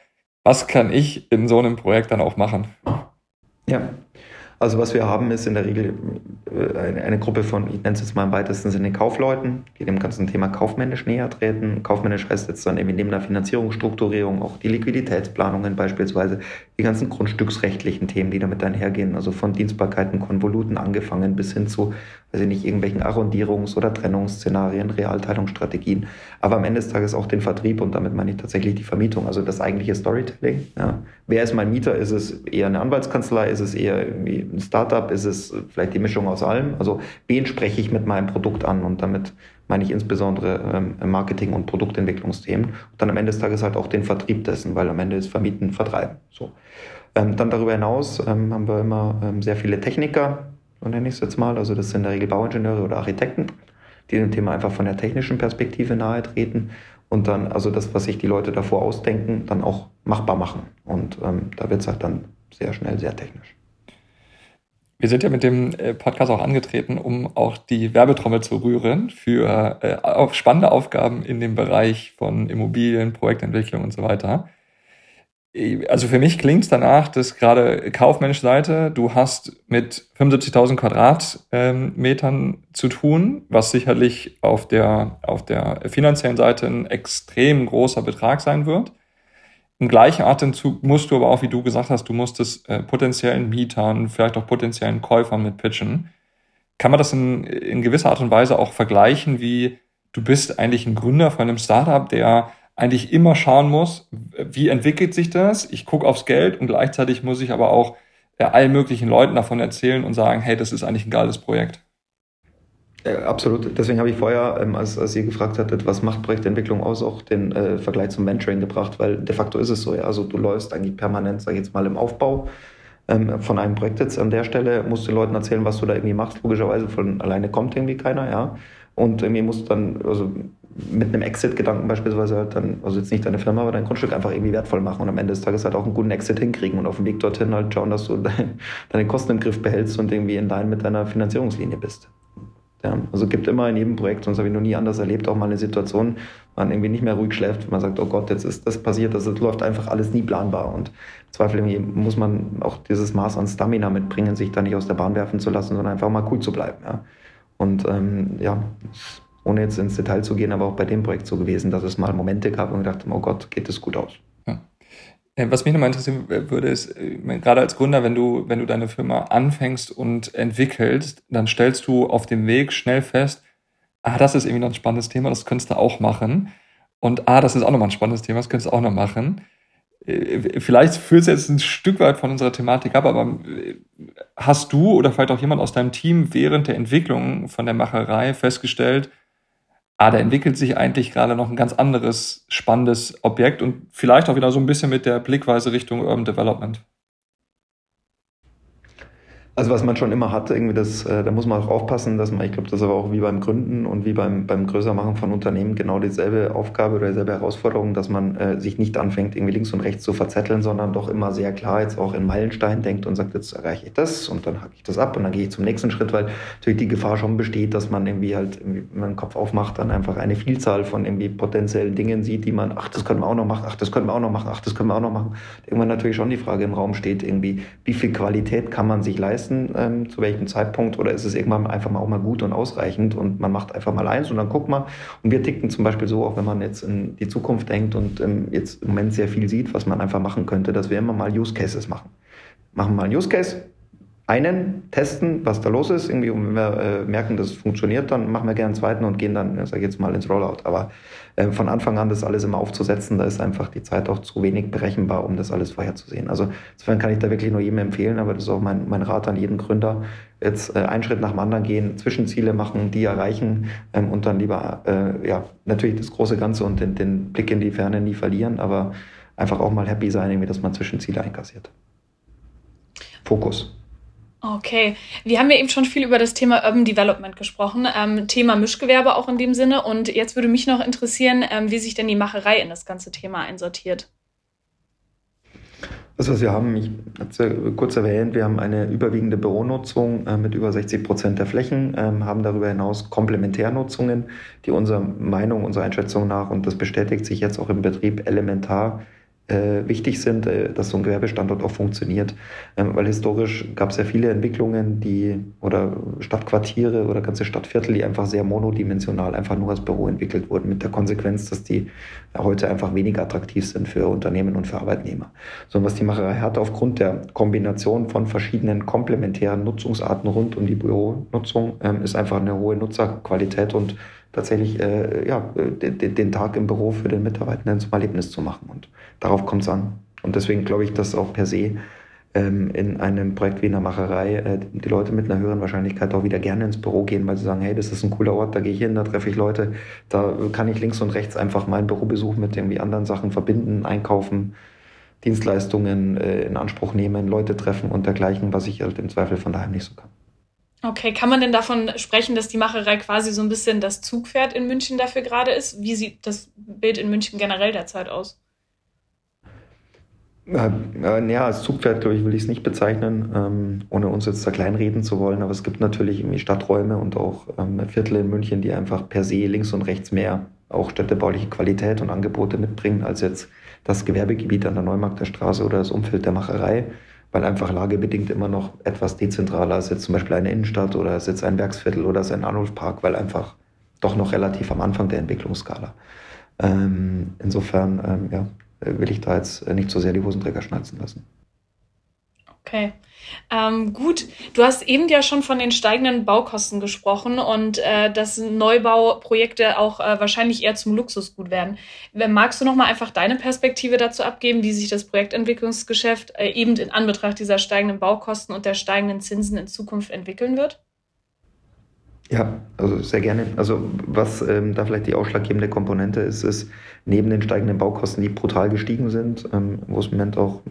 was kann ich in so einem Projekt dann auch machen? Ja, also was wir haben, ist in der Regel äh, eine, Gruppe von, ich nenne es jetzt mal im weitesten Sinne Kaufleuten, die dem ganzen Thema kaufmännisch näher treten. Kaufmännisch heißt jetzt dann eben neben der Finanzierungsstrukturierung auch die Liquiditätsplanungen beispielsweise, die ganzen grundstücksrechtlichen Themen, die damit einhergehen, also von Dienstbarkeiten, Konvoluten angefangen bis hin zu, ich nicht, irgendwelchen Arrondierungs- oder Trennungsszenarien, Realteilungsstrategien, aber am Ende des Tages auch den Vertrieb und damit meine ich tatsächlich die Vermietung, also das eigentliche Storytelling. Ja. Wer ist mein Mieter? Ist es eher eine Anwaltskanzlei? Ist es eher irgendwie ein Startup? Ist es vielleicht die Mischung aus allem? Also wen spreche ich mit meinem Produkt an? Und damit meine ich insbesondere ähm, Marketing- und Produktentwicklungsthemen. Und dann am Ende des Tages halt auch den Vertrieb dessen, weil am Ende ist Vermieten, Vertreiben. So. Ähm, dann darüber hinaus ähm, haben wir immer sehr viele Techniker, so nenne ich es jetzt mal. Also das sind in der Regel Bauingenieure oder Architekten, die dem Thema einfach von der technischen Perspektive nahe treten und dann also das, was sich die Leute davor ausdenken, dann auch machbar machen. Und ähm, da wird es halt dann sehr schnell sehr technisch. Wir sind ja mit dem äh, Podcast auch angetreten, um auch die Werbetrommel zu rühren für äh, spannende Aufgaben in dem Bereich von Immobilien, Projektentwicklung und so weiter. Also für mich klingt es danach, dass gerade kaufmännische Seite, du hast mit 75.000 Quadratmetern zu tun, was sicherlich auf der, auf der finanziellen Seite ein extrem großer Betrag sein wird. Im gleichen Atemzug musst du aber auch, wie du gesagt hast, du musst es äh, potenziellen Mietern, vielleicht auch potenziellen Käufern mit pitchen. Kann man das in, in gewisser Art und Weise auch vergleichen, wie du bist eigentlich ein Gründer von einem Startup, der eigentlich immer schauen muss, wie entwickelt sich das? Ich gucke aufs Geld und gleichzeitig muss ich aber auch äh, allen möglichen Leuten davon erzählen und sagen, hey, das ist eigentlich ein geiles Projekt. Ja, absolut. Deswegen habe ich vorher, ähm, als, als ihr gefragt hattet, was macht Projektentwicklung aus, auch den äh, Vergleich zum Mentoring gebracht, weil de facto ist es so. Ja. Also du läufst eigentlich permanent, sag ich jetzt mal, im Aufbau ähm, von einem Projekt jetzt an der Stelle, musst du den Leuten erzählen, was du da irgendwie machst. Logischerweise von alleine kommt irgendwie keiner, ja. Und irgendwie musst dann, also mit einem Exit-Gedanken beispielsweise halt dann, also jetzt nicht deine Firma, aber dein Grundstück einfach irgendwie wertvoll machen und am Ende des Tages halt auch einen guten Exit hinkriegen und auf dem Weg dorthin halt schauen, dass du dein, deine Kosten im Griff behältst und irgendwie in line mit deiner Finanzierungslinie bist. Ja, also gibt immer in jedem Projekt, sonst habe ich noch nie anders erlebt, auch mal eine Situation, wo man irgendwie nicht mehr ruhig schläft, man sagt, oh Gott, jetzt ist das passiert, das läuft einfach alles nie planbar. Und im Zweifel muss man auch dieses Maß an Stamina mitbringen, sich da nicht aus der Bahn werfen zu lassen, sondern einfach mal cool zu bleiben. Ja. Und ähm, ja, ohne jetzt ins Detail zu gehen, aber auch bei dem Projekt so gewesen, dass es mal Momente gab und gedacht, oh Gott, geht das gut aus. Ja. Äh, was mich nochmal interessieren würde, ist, äh, gerade als Gründer, wenn du, wenn du deine Firma anfängst und entwickelst, dann stellst du auf dem Weg schnell fest, ah, das ist irgendwie noch ein spannendes Thema, das könntest du auch machen. Und ah, das ist auch nochmal ein spannendes Thema, das könntest du auch noch machen. Äh, vielleicht führt es jetzt ein Stück weit von unserer Thematik ab, aber hast du oder vielleicht auch jemand aus deinem Team während der Entwicklung von der Macherei festgestellt, ah, da entwickelt sich eigentlich gerade noch ein ganz anderes spannendes Objekt und vielleicht auch wieder so ein bisschen mit der Blickweise Richtung Urban Development. Also was man schon immer hatte, irgendwie das, äh, da muss man auch aufpassen, dass man, ich glaube, das ist aber auch wie beim Gründen und wie beim, beim Größermachen von Unternehmen genau dieselbe Aufgabe oder dieselbe Herausforderung, dass man äh, sich nicht anfängt, irgendwie links und rechts zu verzetteln, sondern doch immer sehr klar jetzt auch in Meilenstein denkt und sagt, jetzt erreiche ich das und dann hacke ich das ab und dann gehe ich zum nächsten Schritt, weil natürlich die Gefahr schon besteht, dass man irgendwie halt, wenn man den Kopf aufmacht, dann einfach eine Vielzahl von irgendwie potenziellen Dingen sieht, die man, ach, das können wir auch noch machen, ach, das können wir auch noch machen, ach, das können wir auch noch machen. Irgendwann natürlich schon die Frage im Raum steht, irgendwie, wie viel Qualität kann man sich leisten? Leisten, ähm, zu welchem Zeitpunkt, oder ist es irgendwann einfach mal auch mal gut und ausreichend und man macht einfach mal eins und dann guckt man. Und wir ticken zum Beispiel so, auch wenn man jetzt in die Zukunft denkt und ähm, jetzt im Moment sehr viel sieht, was man einfach machen könnte, dass wir immer mal Use Cases machen. Machen wir mal einen Use Case, einen testen, was da los ist. Irgendwie, und wenn wir äh, merken, dass es funktioniert, dann machen wir gerne einen zweiten und gehen dann, sag ich jetzt mal, ins Rollout. Aber äh, von Anfang an das alles immer aufzusetzen, da ist einfach die Zeit auch zu wenig berechenbar, um das alles vorherzusehen. Also insofern kann ich da wirklich nur jedem empfehlen, aber das ist auch mein, mein Rat an jeden Gründer. Jetzt äh, einen Schritt nach dem anderen gehen, Zwischenziele machen, die erreichen ähm, und dann lieber äh, ja natürlich das große Ganze und den, den Blick in die Ferne nie verlieren, aber einfach auch mal happy sein, irgendwie, dass man Zwischenziele einkassiert. Fokus. Okay, wir haben ja eben schon viel über das Thema Urban Development gesprochen, ähm, Thema Mischgewerbe auch in dem Sinne. Und jetzt würde mich noch interessieren, ähm, wie sich denn die Macherei in das ganze Thema einsortiert. Was wir haben, ich hatte kurz erwähnt, wir haben eine überwiegende Büronutzung äh, mit über 60 Prozent der Flächen, ähm, haben darüber hinaus Komplementärnutzungen, die unserer Meinung, unserer Einschätzung nach, und das bestätigt sich jetzt auch im Betrieb elementar, äh, wichtig sind, äh, dass so ein Gewerbestandort auch funktioniert. Ähm, weil historisch gab es ja viele Entwicklungen, die oder Stadtquartiere oder ganze Stadtviertel, die einfach sehr monodimensional einfach nur als Büro entwickelt wurden, mit der Konsequenz, dass die heute einfach weniger attraktiv sind für Unternehmen und für Arbeitnehmer. So was die Macherei hat aufgrund der Kombination von verschiedenen komplementären Nutzungsarten rund um die Büronutzung, ähm, ist einfach eine hohe Nutzerqualität und tatsächlich äh, ja, den, den, Tag im Büro für den Mitarbeitenden zum Erlebnis zu machen. Und darauf kommt es an. Und deswegen glaube ich, dass auch per se ähm, in einem Projekt wie in der Macherei äh, die Leute mit einer höheren Wahrscheinlichkeit auch wieder gerne ins Büro gehen, weil sie sagen, hey, das ist ein cooler Ort, da gehe ich hin, da treffe ich Leute, da kann ich links und rechts einfach meinen Bürobesuch mit irgendwie anderen Sachen verbinden, einkaufen, Dienstleistungen äh, in Anspruch nehmen, Leute treffen und dergleichen, was ich halt im Zweifel von daheim nicht so kann. Okay, kann man denn davon sprechen, dass die Macherei quasi so ein bisschen das Zugpferd in München dafür gerade ist? Wie sieht das Bild in München generell derzeit aus? Äh, ja, als Zugpferd, glaube ich, will ich es nicht bezeichnen, ähm, ohne uns jetzt da kleinreden zu wollen. Aber es gibt natürlich irgendwie Stadträume und auch ähm, Viertel in München, die einfach per se links und rechts mehr auch städtebauliche Qualität und Angebote mitbringen als jetzt das Gewerbegebiet an der Neumarkter Straße oder das Umfeld der Macherei weil einfach lagebedingt immer noch etwas dezentraler ist jetzt zum Beispiel eine Innenstadt oder ist jetzt ein Werksviertel oder ist ein Arnulfpark, weil einfach doch noch relativ am Anfang der Entwicklungsskala. Ähm, insofern, ähm, ja, äh, will ich da jetzt äh, nicht so sehr die Hosenträger schnalzen lassen. Okay. Ähm, gut, du hast eben ja schon von den steigenden Baukosten gesprochen und äh, dass Neubauprojekte auch äh, wahrscheinlich eher zum Luxusgut werden. Magst du noch mal einfach deine Perspektive dazu abgeben, wie sich das Projektentwicklungsgeschäft äh, eben in Anbetracht dieser steigenden Baukosten und der steigenden Zinsen in Zukunft entwickeln wird? Ja, also sehr gerne. Also was ähm, da vielleicht die ausschlaggebende Komponente ist, ist neben den steigenden Baukosten, die brutal gestiegen sind, ähm, wo es im Moment auch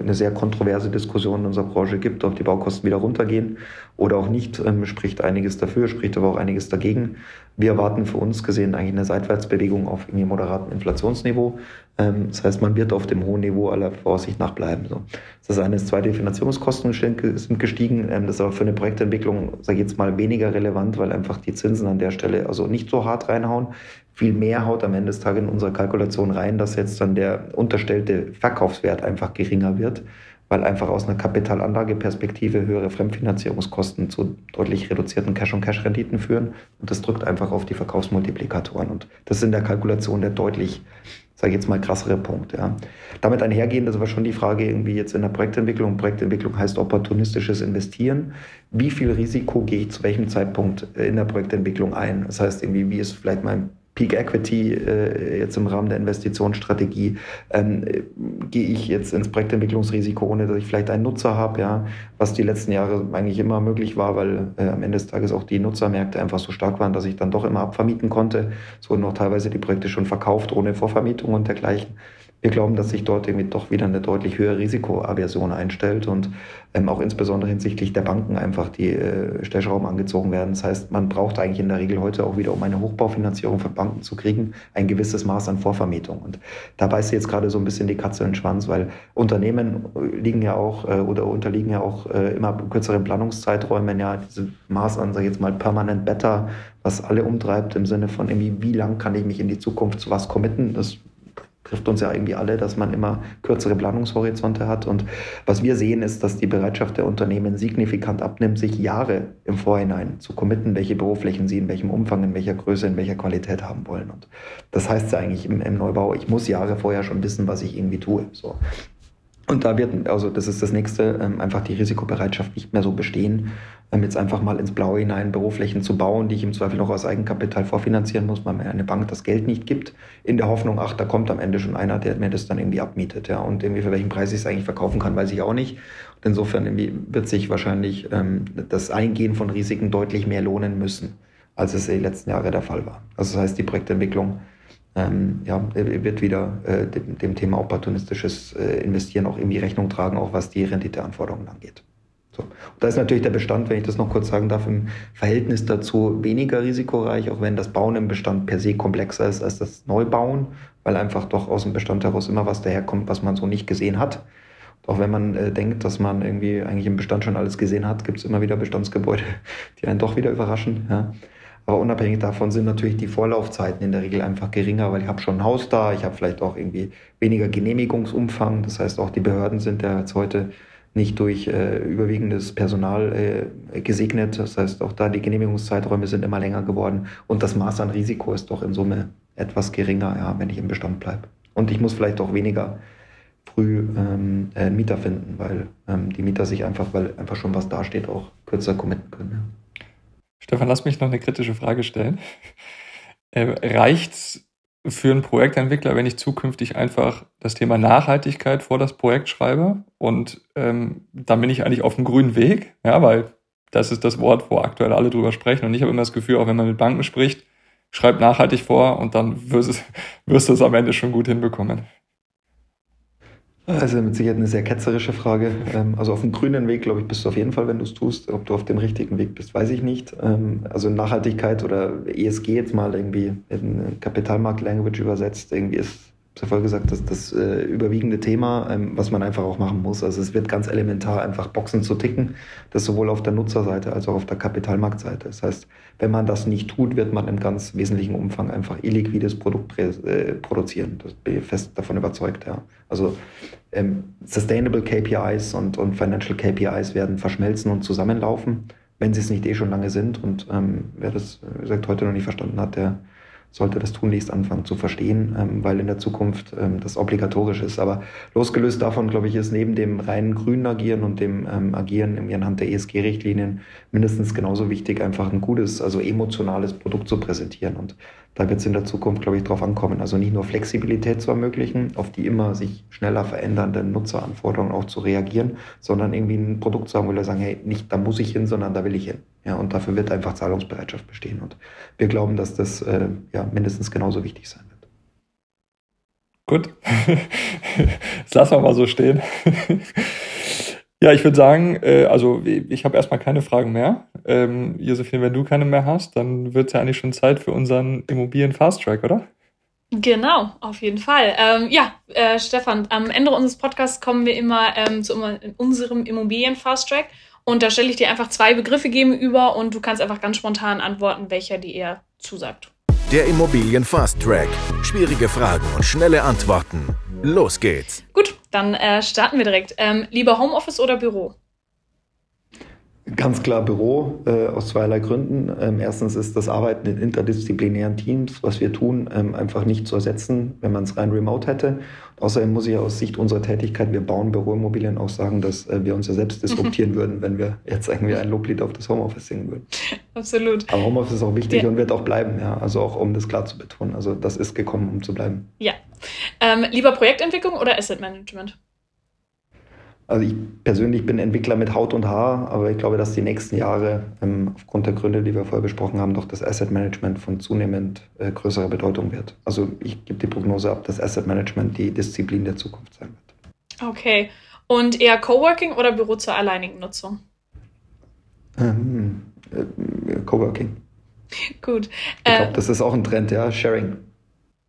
eine sehr kontroverse Diskussion in unserer Branche gibt, ob die Baukosten wieder runtergehen oder auch nicht, ähm, spricht einiges dafür, spricht aber auch einiges dagegen. Wir erwarten für uns gesehen eigentlich eine Seitwärtsbewegung auf irgendwie moderatem Inflationsniveau. Ähm, das heißt, man wird auf dem hohen Niveau aller Vorsicht nach bleiben. So. Das eine ist, zweite Finanzierungskosten sind gestiegen. Ähm, das ist aber für eine Projektentwicklung, sage ich jetzt mal, weniger relevant, weil einfach die Zinsen an der Stelle also nicht so hart reinhauen. Viel mehr haut am Ende des Tages in unserer Kalkulation rein, dass jetzt dann der unterstellte Verkaufswert einfach geringer wird weil einfach aus einer Kapitalanlageperspektive höhere Fremdfinanzierungskosten zu deutlich reduzierten Cash-on-Cash-Renditen führen. Und das drückt einfach auf die Verkaufsmultiplikatoren. Und das ist in der Kalkulation der deutlich, sage ich jetzt mal, krassere Punkt. Ja. Damit einhergehend ist aber schon die Frage irgendwie jetzt in der Projektentwicklung. Projektentwicklung heißt opportunistisches Investieren. Wie viel Risiko gehe ich zu welchem Zeitpunkt in der Projektentwicklung ein? Das heißt irgendwie, wie ist vielleicht mein Peak Equity äh, jetzt im Rahmen der Investitionsstrategie, ähm, gehe ich jetzt ins Projektentwicklungsrisiko, ohne dass ich vielleicht einen Nutzer habe, ja, was die letzten Jahre eigentlich immer möglich war, weil äh, am Ende des Tages auch die Nutzermärkte einfach so stark waren, dass ich dann doch immer abvermieten konnte. Es wurden auch teilweise die Projekte schon verkauft ohne Vorvermietung und dergleichen. Wir glauben, dass sich dort irgendwie doch wieder eine deutlich höhere Risikoaversion einstellt und ähm, auch insbesondere hinsichtlich der Banken einfach die äh, Stellschrauben angezogen werden. Das heißt, man braucht eigentlich in der Regel heute auch wieder, um eine Hochbaufinanzierung von Banken zu kriegen, ein gewisses Maß an Vorvermietung. Und da beißt jetzt gerade so ein bisschen die Katze in den Schwanz, weil Unternehmen liegen ja auch äh, oder unterliegen ja auch äh, immer kürzeren Planungszeiträumen, ja, diese Maß an, sag ich jetzt mal, permanent better, was alle umtreibt im Sinne von irgendwie, wie lang kann ich mich in die Zukunft zu was committen? Das trifft uns ja irgendwie alle, dass man immer kürzere Planungshorizonte hat. Und was wir sehen, ist, dass die Bereitschaft der Unternehmen signifikant abnimmt, sich Jahre im Vorhinein zu committen, welche Büroflächen sie in welchem Umfang, in welcher Größe, in welcher Qualität haben wollen. Und das heißt ja eigentlich im, im Neubau, ich muss Jahre vorher schon wissen, was ich irgendwie tue. So. Und da wird, also das ist das nächste, ähm, einfach die Risikobereitschaft nicht mehr so bestehen, ähm, jetzt einfach mal ins Blaue hinein Büroflächen zu bauen, die ich im Zweifel noch aus Eigenkapital vorfinanzieren muss, weil mir eine Bank das Geld nicht gibt, in der Hoffnung, ach, da kommt am Ende schon einer, der mir das dann irgendwie abmietet, ja, und irgendwie für welchen Preis ich es eigentlich verkaufen kann, weiß ich auch nicht. Und insofern irgendwie wird sich wahrscheinlich ähm, das Eingehen von Risiken deutlich mehr lohnen müssen, als es die letzten Jahre der Fall war. Also das heißt, die Projektentwicklung ähm, ja, wird wieder äh, dem, dem, Thema opportunistisches äh, Investieren auch irgendwie Rechnung tragen, auch was die Renditeanforderungen angeht. So. Und da ist natürlich der Bestand, wenn ich das noch kurz sagen darf, im Verhältnis dazu weniger risikoreich, auch wenn das Bauen im Bestand per se komplexer ist als das Neubauen, weil einfach doch aus dem Bestand heraus immer was daherkommt, was man so nicht gesehen hat. Und auch wenn man äh, denkt, dass man irgendwie eigentlich im Bestand schon alles gesehen hat, gibt es immer wieder Bestandsgebäude, die einen doch wieder überraschen. Ja. Aber unabhängig davon sind natürlich die Vorlaufzeiten in der Regel einfach geringer, weil ich habe schon ein Haus da, ich habe vielleicht auch irgendwie weniger Genehmigungsumfang. Das heißt, auch die Behörden sind ja jetzt heute nicht durch äh, überwiegendes Personal äh, gesegnet. Das heißt, auch da die Genehmigungszeiträume sind immer länger geworden und das Maß an Risiko ist doch in Summe etwas geringer, ja, wenn ich im Bestand bleibe. Und ich muss vielleicht auch weniger früh ähm, einen äh, Mieter finden, weil ähm, die Mieter sich einfach, weil einfach schon was dasteht, auch kürzer committen können. Ja. Stefan, lass mich noch eine kritische Frage stellen. Äh, Reicht für einen Projektentwickler, wenn ich zukünftig einfach das Thema Nachhaltigkeit vor das Projekt schreibe? Und ähm, dann bin ich eigentlich auf dem grünen Weg, ja, weil das ist das Wort, wo aktuell alle drüber sprechen. Und ich habe immer das Gefühl, auch wenn man mit Banken spricht, schreibt nachhaltig vor und dann wirst, wirst du es am Ende schon gut hinbekommen. Also mit Sicherheit eine sehr ketzerische Frage. Ähm, also auf dem grünen Weg, glaube ich, bist du auf jeden Fall, wenn du es tust. Ob du auf dem richtigen Weg bist, weiß ich nicht. Ähm, also Nachhaltigkeit oder ESG jetzt mal irgendwie in Kapitalmarkt-Language übersetzt, irgendwie ist habe vorher gesagt, das das äh, überwiegende Thema, ähm, was man einfach auch machen muss. Also es wird ganz elementar einfach Boxen zu ticken, das sowohl auf der Nutzerseite als auch auf der Kapitalmarktseite. Das heißt, wenn man das nicht tut, wird man im ganz wesentlichen Umfang einfach illiquides Produkt äh, produzieren. Das bin ich fest davon überzeugt, ja. Also ähm, Sustainable KPIs und, und Financial KPIs werden verschmelzen und zusammenlaufen, wenn sie es nicht eh schon lange sind. Und ähm, wer das, wie gesagt, heute noch nicht verstanden hat, der sollte das tunlichst anfangen zu verstehen, ähm, weil in der Zukunft ähm, das obligatorisch ist. Aber losgelöst davon, glaube ich, ist neben dem reinen grünen Agieren und dem ähm, Agieren anhand der ESG-Richtlinien mindestens genauso wichtig, einfach ein gutes, also emotionales Produkt zu präsentieren. Und da wird es in der Zukunft, glaube ich, darauf ankommen, also nicht nur Flexibilität zu ermöglichen, auf die immer sich schneller verändernden Nutzeranforderungen auch zu reagieren, sondern irgendwie ein Produkt zu haben, wo wir sagen, hey, nicht da muss ich hin, sondern da will ich hin. Ja, und dafür wird einfach Zahlungsbereitschaft bestehen. Und wir glauben, dass das äh, ja mindestens genauso wichtig sein wird. Gut. das lassen wir mal so stehen. Ja, ich würde sagen, äh, also ich habe erstmal keine Fragen mehr. Ähm, Josephine, wenn du keine mehr hast, dann wird es ja eigentlich schon Zeit für unseren Immobilien Fast Track, oder? Genau, auf jeden Fall. Ähm, ja, äh, Stefan, am Ende unseres Podcasts kommen wir immer ähm, zu unserem Immobilien Fast Track und da stelle ich dir einfach zwei Begriffe gegenüber und du kannst einfach ganz spontan antworten, welcher dir eher zusagt. Der Immobilien Fast Track. Schwierige Fragen und schnelle Antworten. Los geht's. Gut, dann äh, starten wir direkt. Ähm, lieber Homeoffice oder Büro? Ganz klar Büro, äh, aus zweierlei Gründen. Ähm, erstens ist das Arbeiten in interdisziplinären Teams, was wir tun, ähm, einfach nicht zu ersetzen, wenn man es rein remote hätte. Außerdem muss ich aus Sicht unserer Tätigkeit, wir bauen Büroimmobilien, auch sagen, dass äh, wir uns ja selbst disruptieren würden, wenn wir jetzt irgendwie ein Loblied auf das Homeoffice singen würden. Absolut. Aber Homeoffice ist auch wichtig ja. und wird auch bleiben, ja. Also auch um das klar zu betonen. Also das ist gekommen, um zu bleiben. Ja. Ähm, lieber Projektentwicklung oder Asset Management? Also ich persönlich bin Entwickler mit Haut und Haar, aber ich glaube, dass die nächsten Jahre ähm, aufgrund der Gründe, die wir vorher besprochen haben, doch das Asset Management von zunehmend äh, größerer Bedeutung wird. Also ich gebe die Prognose ab, dass Asset Management die Disziplin der Zukunft sein wird. Okay. Und eher Coworking oder Büro zur alleinigen Nutzung? Ähm, äh, Coworking. Gut. Ich glaube, äh, das ist auch ein Trend, ja, Sharing.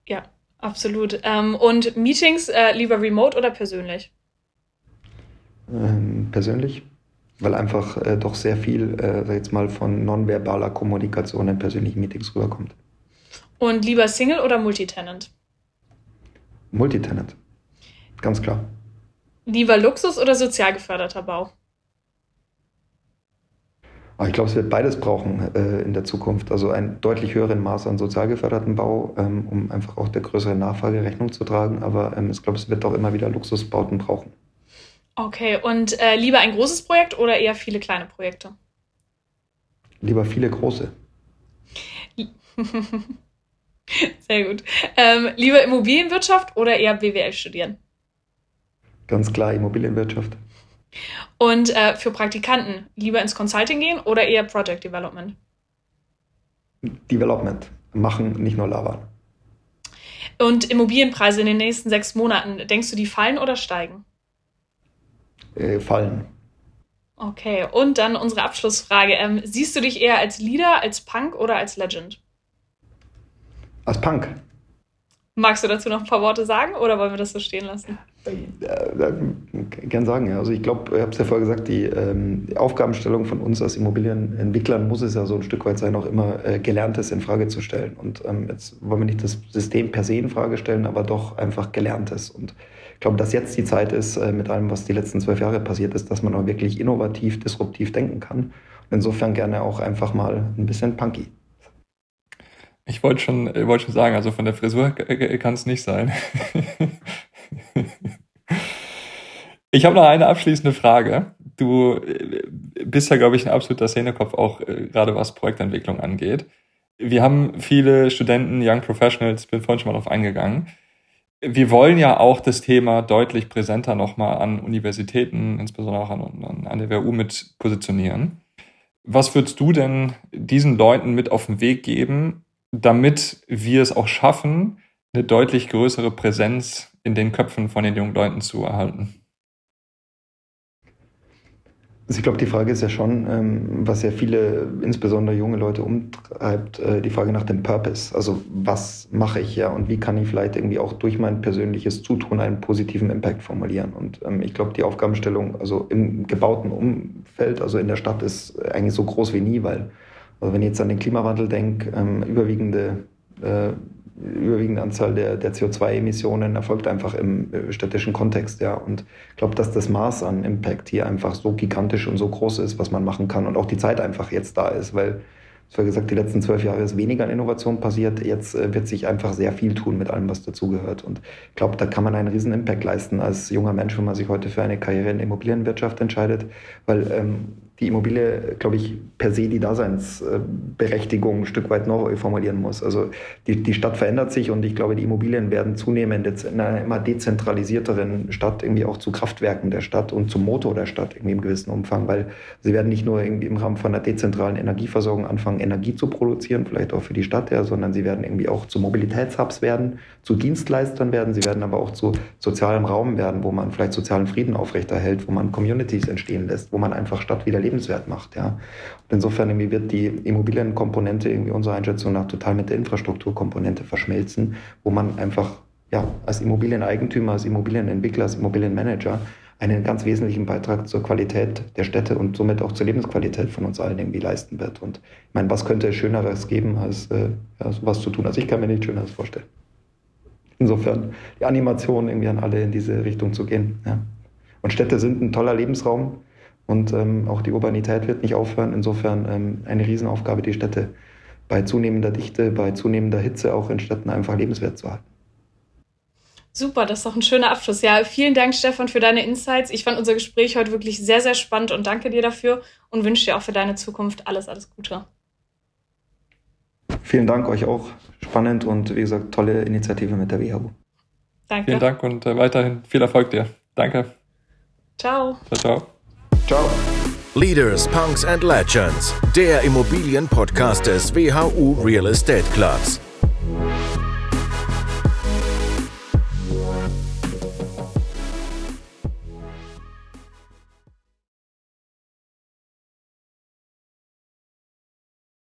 Ja, absolut. Ähm, und Meetings äh, lieber remote oder persönlich? Ähm, persönlich, weil einfach äh, doch sehr viel, äh, jetzt mal, von nonverbaler Kommunikation in persönlichen Meetings rüberkommt. Und lieber Single oder Multitenant? Multitenant, ganz klar. Lieber Luxus oder sozial geförderter Bau? Aber ich glaube, es wird beides brauchen äh, in der Zukunft. Also ein deutlich höheren Maß an sozial geförderten Bau, ähm, um einfach auch der größeren Nachfrage Rechnung zu tragen. Aber ähm, ich glaube, es wird auch immer wieder Luxusbauten brauchen. Okay, und äh, lieber ein großes Projekt oder eher viele kleine Projekte? Lieber viele große. Sehr gut. Ähm, lieber Immobilienwirtschaft oder eher BWL studieren? Ganz klar Immobilienwirtschaft. Und äh, für Praktikanten lieber ins Consulting gehen oder eher Project Development? Development. Machen, nicht nur labern. Und Immobilienpreise in den nächsten sechs Monaten, denkst du, die fallen oder steigen? Äh, fallen. Okay, und dann unsere Abschlussfrage. Ähm, siehst du dich eher als Leader, als Punk oder als Legend? Als Punk. Magst du dazu noch ein paar Worte sagen oder wollen wir das so stehen lassen? Äh, äh, gern sagen, ja. Also ich glaube, ich habe es ja vorher gesagt, die, ähm, die, Aufgabenstellung von uns als Immobilienentwicklern muss es ja so ein Stück weit sein, auch immer äh, Gelerntes in Frage zu stellen. Und ähm, jetzt wollen wir nicht das System per se in Frage stellen, aber doch einfach Gelerntes. Und ich glaube, dass jetzt die Zeit ist, äh, mit allem, was die letzten zwölf Jahre passiert ist, dass man auch wirklich innovativ, disruptiv denken kann. Insofern gerne auch einfach mal ein bisschen punky. Ich wollte schon, wollt schon sagen, also von der Frisur kann es nicht sein. ich habe noch eine abschließende Frage. Du äh, bist ja, glaube ich, ein absoluter Szenekopf, auch äh, gerade was Projektentwicklung angeht. Wir haben viele Studenten, Young Professionals, bin vorhin schon mal darauf eingegangen wir wollen ja auch das Thema deutlich präsenter nochmal an Universitäten, insbesondere auch an, an der WU mit positionieren. Was würdest du denn diesen Leuten mit auf den Weg geben, damit wir es auch schaffen, eine deutlich größere Präsenz in den Köpfen von den jungen Leuten zu erhalten? Also ich glaube, die Frage ist ja schon, ähm, was ja viele, insbesondere junge Leute umtreibt, äh, die Frage nach dem Purpose. Also was mache ich ja und wie kann ich vielleicht irgendwie auch durch mein persönliches Zutun einen positiven Impact formulieren. Und ähm, ich glaube, die Aufgabenstellung, also im gebauten Umfeld, also in der Stadt, ist eigentlich so groß wie nie, weil, also wenn ich jetzt an den Klimawandel denke, ähm, überwiegende äh, überwiegende Anzahl der, der CO2-Emissionen erfolgt einfach im äh, städtischen Kontext, ja. Und ich glaube, dass das Maß an Impact hier einfach so gigantisch und so groß ist, was man machen kann und auch die Zeit einfach jetzt da ist, weil war gesagt, die letzten zwölf Jahre ist weniger an Innovation passiert. Jetzt äh, wird sich einfach sehr viel tun mit allem, was dazugehört. Und ich glaube, da kann man einen riesen Impact leisten als junger Mensch, wenn man sich heute für eine Karriere in der Immobilienwirtschaft entscheidet. Weil ähm, die Immobilie, glaube ich, per se die Daseinsberechtigung ein Stück weit neu formulieren muss. Also die, die Stadt verändert sich und ich glaube, die Immobilien werden zunehmend in einer immer dezentralisierteren Stadt irgendwie auch zu Kraftwerken der Stadt und zum Motor der Stadt irgendwie im gewissen Umfang, weil sie werden nicht nur irgendwie im Rahmen von einer dezentralen Energieversorgung anfangen, Energie zu produzieren, vielleicht auch für die Stadt, ja, sondern sie werden irgendwie auch zu Mobilitätshubs werden, zu Dienstleistern werden, sie werden aber auch zu sozialem Raum werden, wo man vielleicht sozialen Frieden aufrechterhält, wo man Communities entstehen lässt, wo man einfach Stadt wieder lebenswert macht. Ja. Und insofern irgendwie wird die Immobilienkomponente irgendwie unserer Einschätzung nach total mit der Infrastrukturkomponente verschmelzen, wo man einfach ja, als Immobilieneigentümer, als Immobilienentwickler, als Immobilienmanager einen ganz wesentlichen Beitrag zur Qualität der Städte und somit auch zur Lebensqualität von uns allen irgendwie leisten wird. Und ich meine, was könnte es Schöneres geben, als äh, ja, sowas zu tun? Also ich kann mir nichts Schöneres vorstellen. Insofern die Animation irgendwie an alle in diese Richtung zu gehen. Ja. Und Städte sind ein toller Lebensraum. Und ähm, auch die Urbanität wird nicht aufhören. Insofern ähm, eine Riesenaufgabe, die Städte bei zunehmender Dichte, bei zunehmender Hitze auch in Städten einfach lebenswert zu halten. Super, das ist doch ein schöner Abschluss. Ja, vielen Dank, Stefan, für deine Insights. Ich fand unser Gespräch heute wirklich sehr, sehr spannend und danke dir dafür und wünsche dir auch für deine Zukunft alles, alles Gute. Vielen Dank euch auch. Spannend und wie gesagt, tolle Initiative mit der WHU. Danke. Vielen Dank und äh, weiterhin viel Erfolg dir. Danke. Ciao. Ciao, ciao. Ciao. Leaders, Punks and Legends, der Immobilienpodcast des WHU Real Estate Clubs.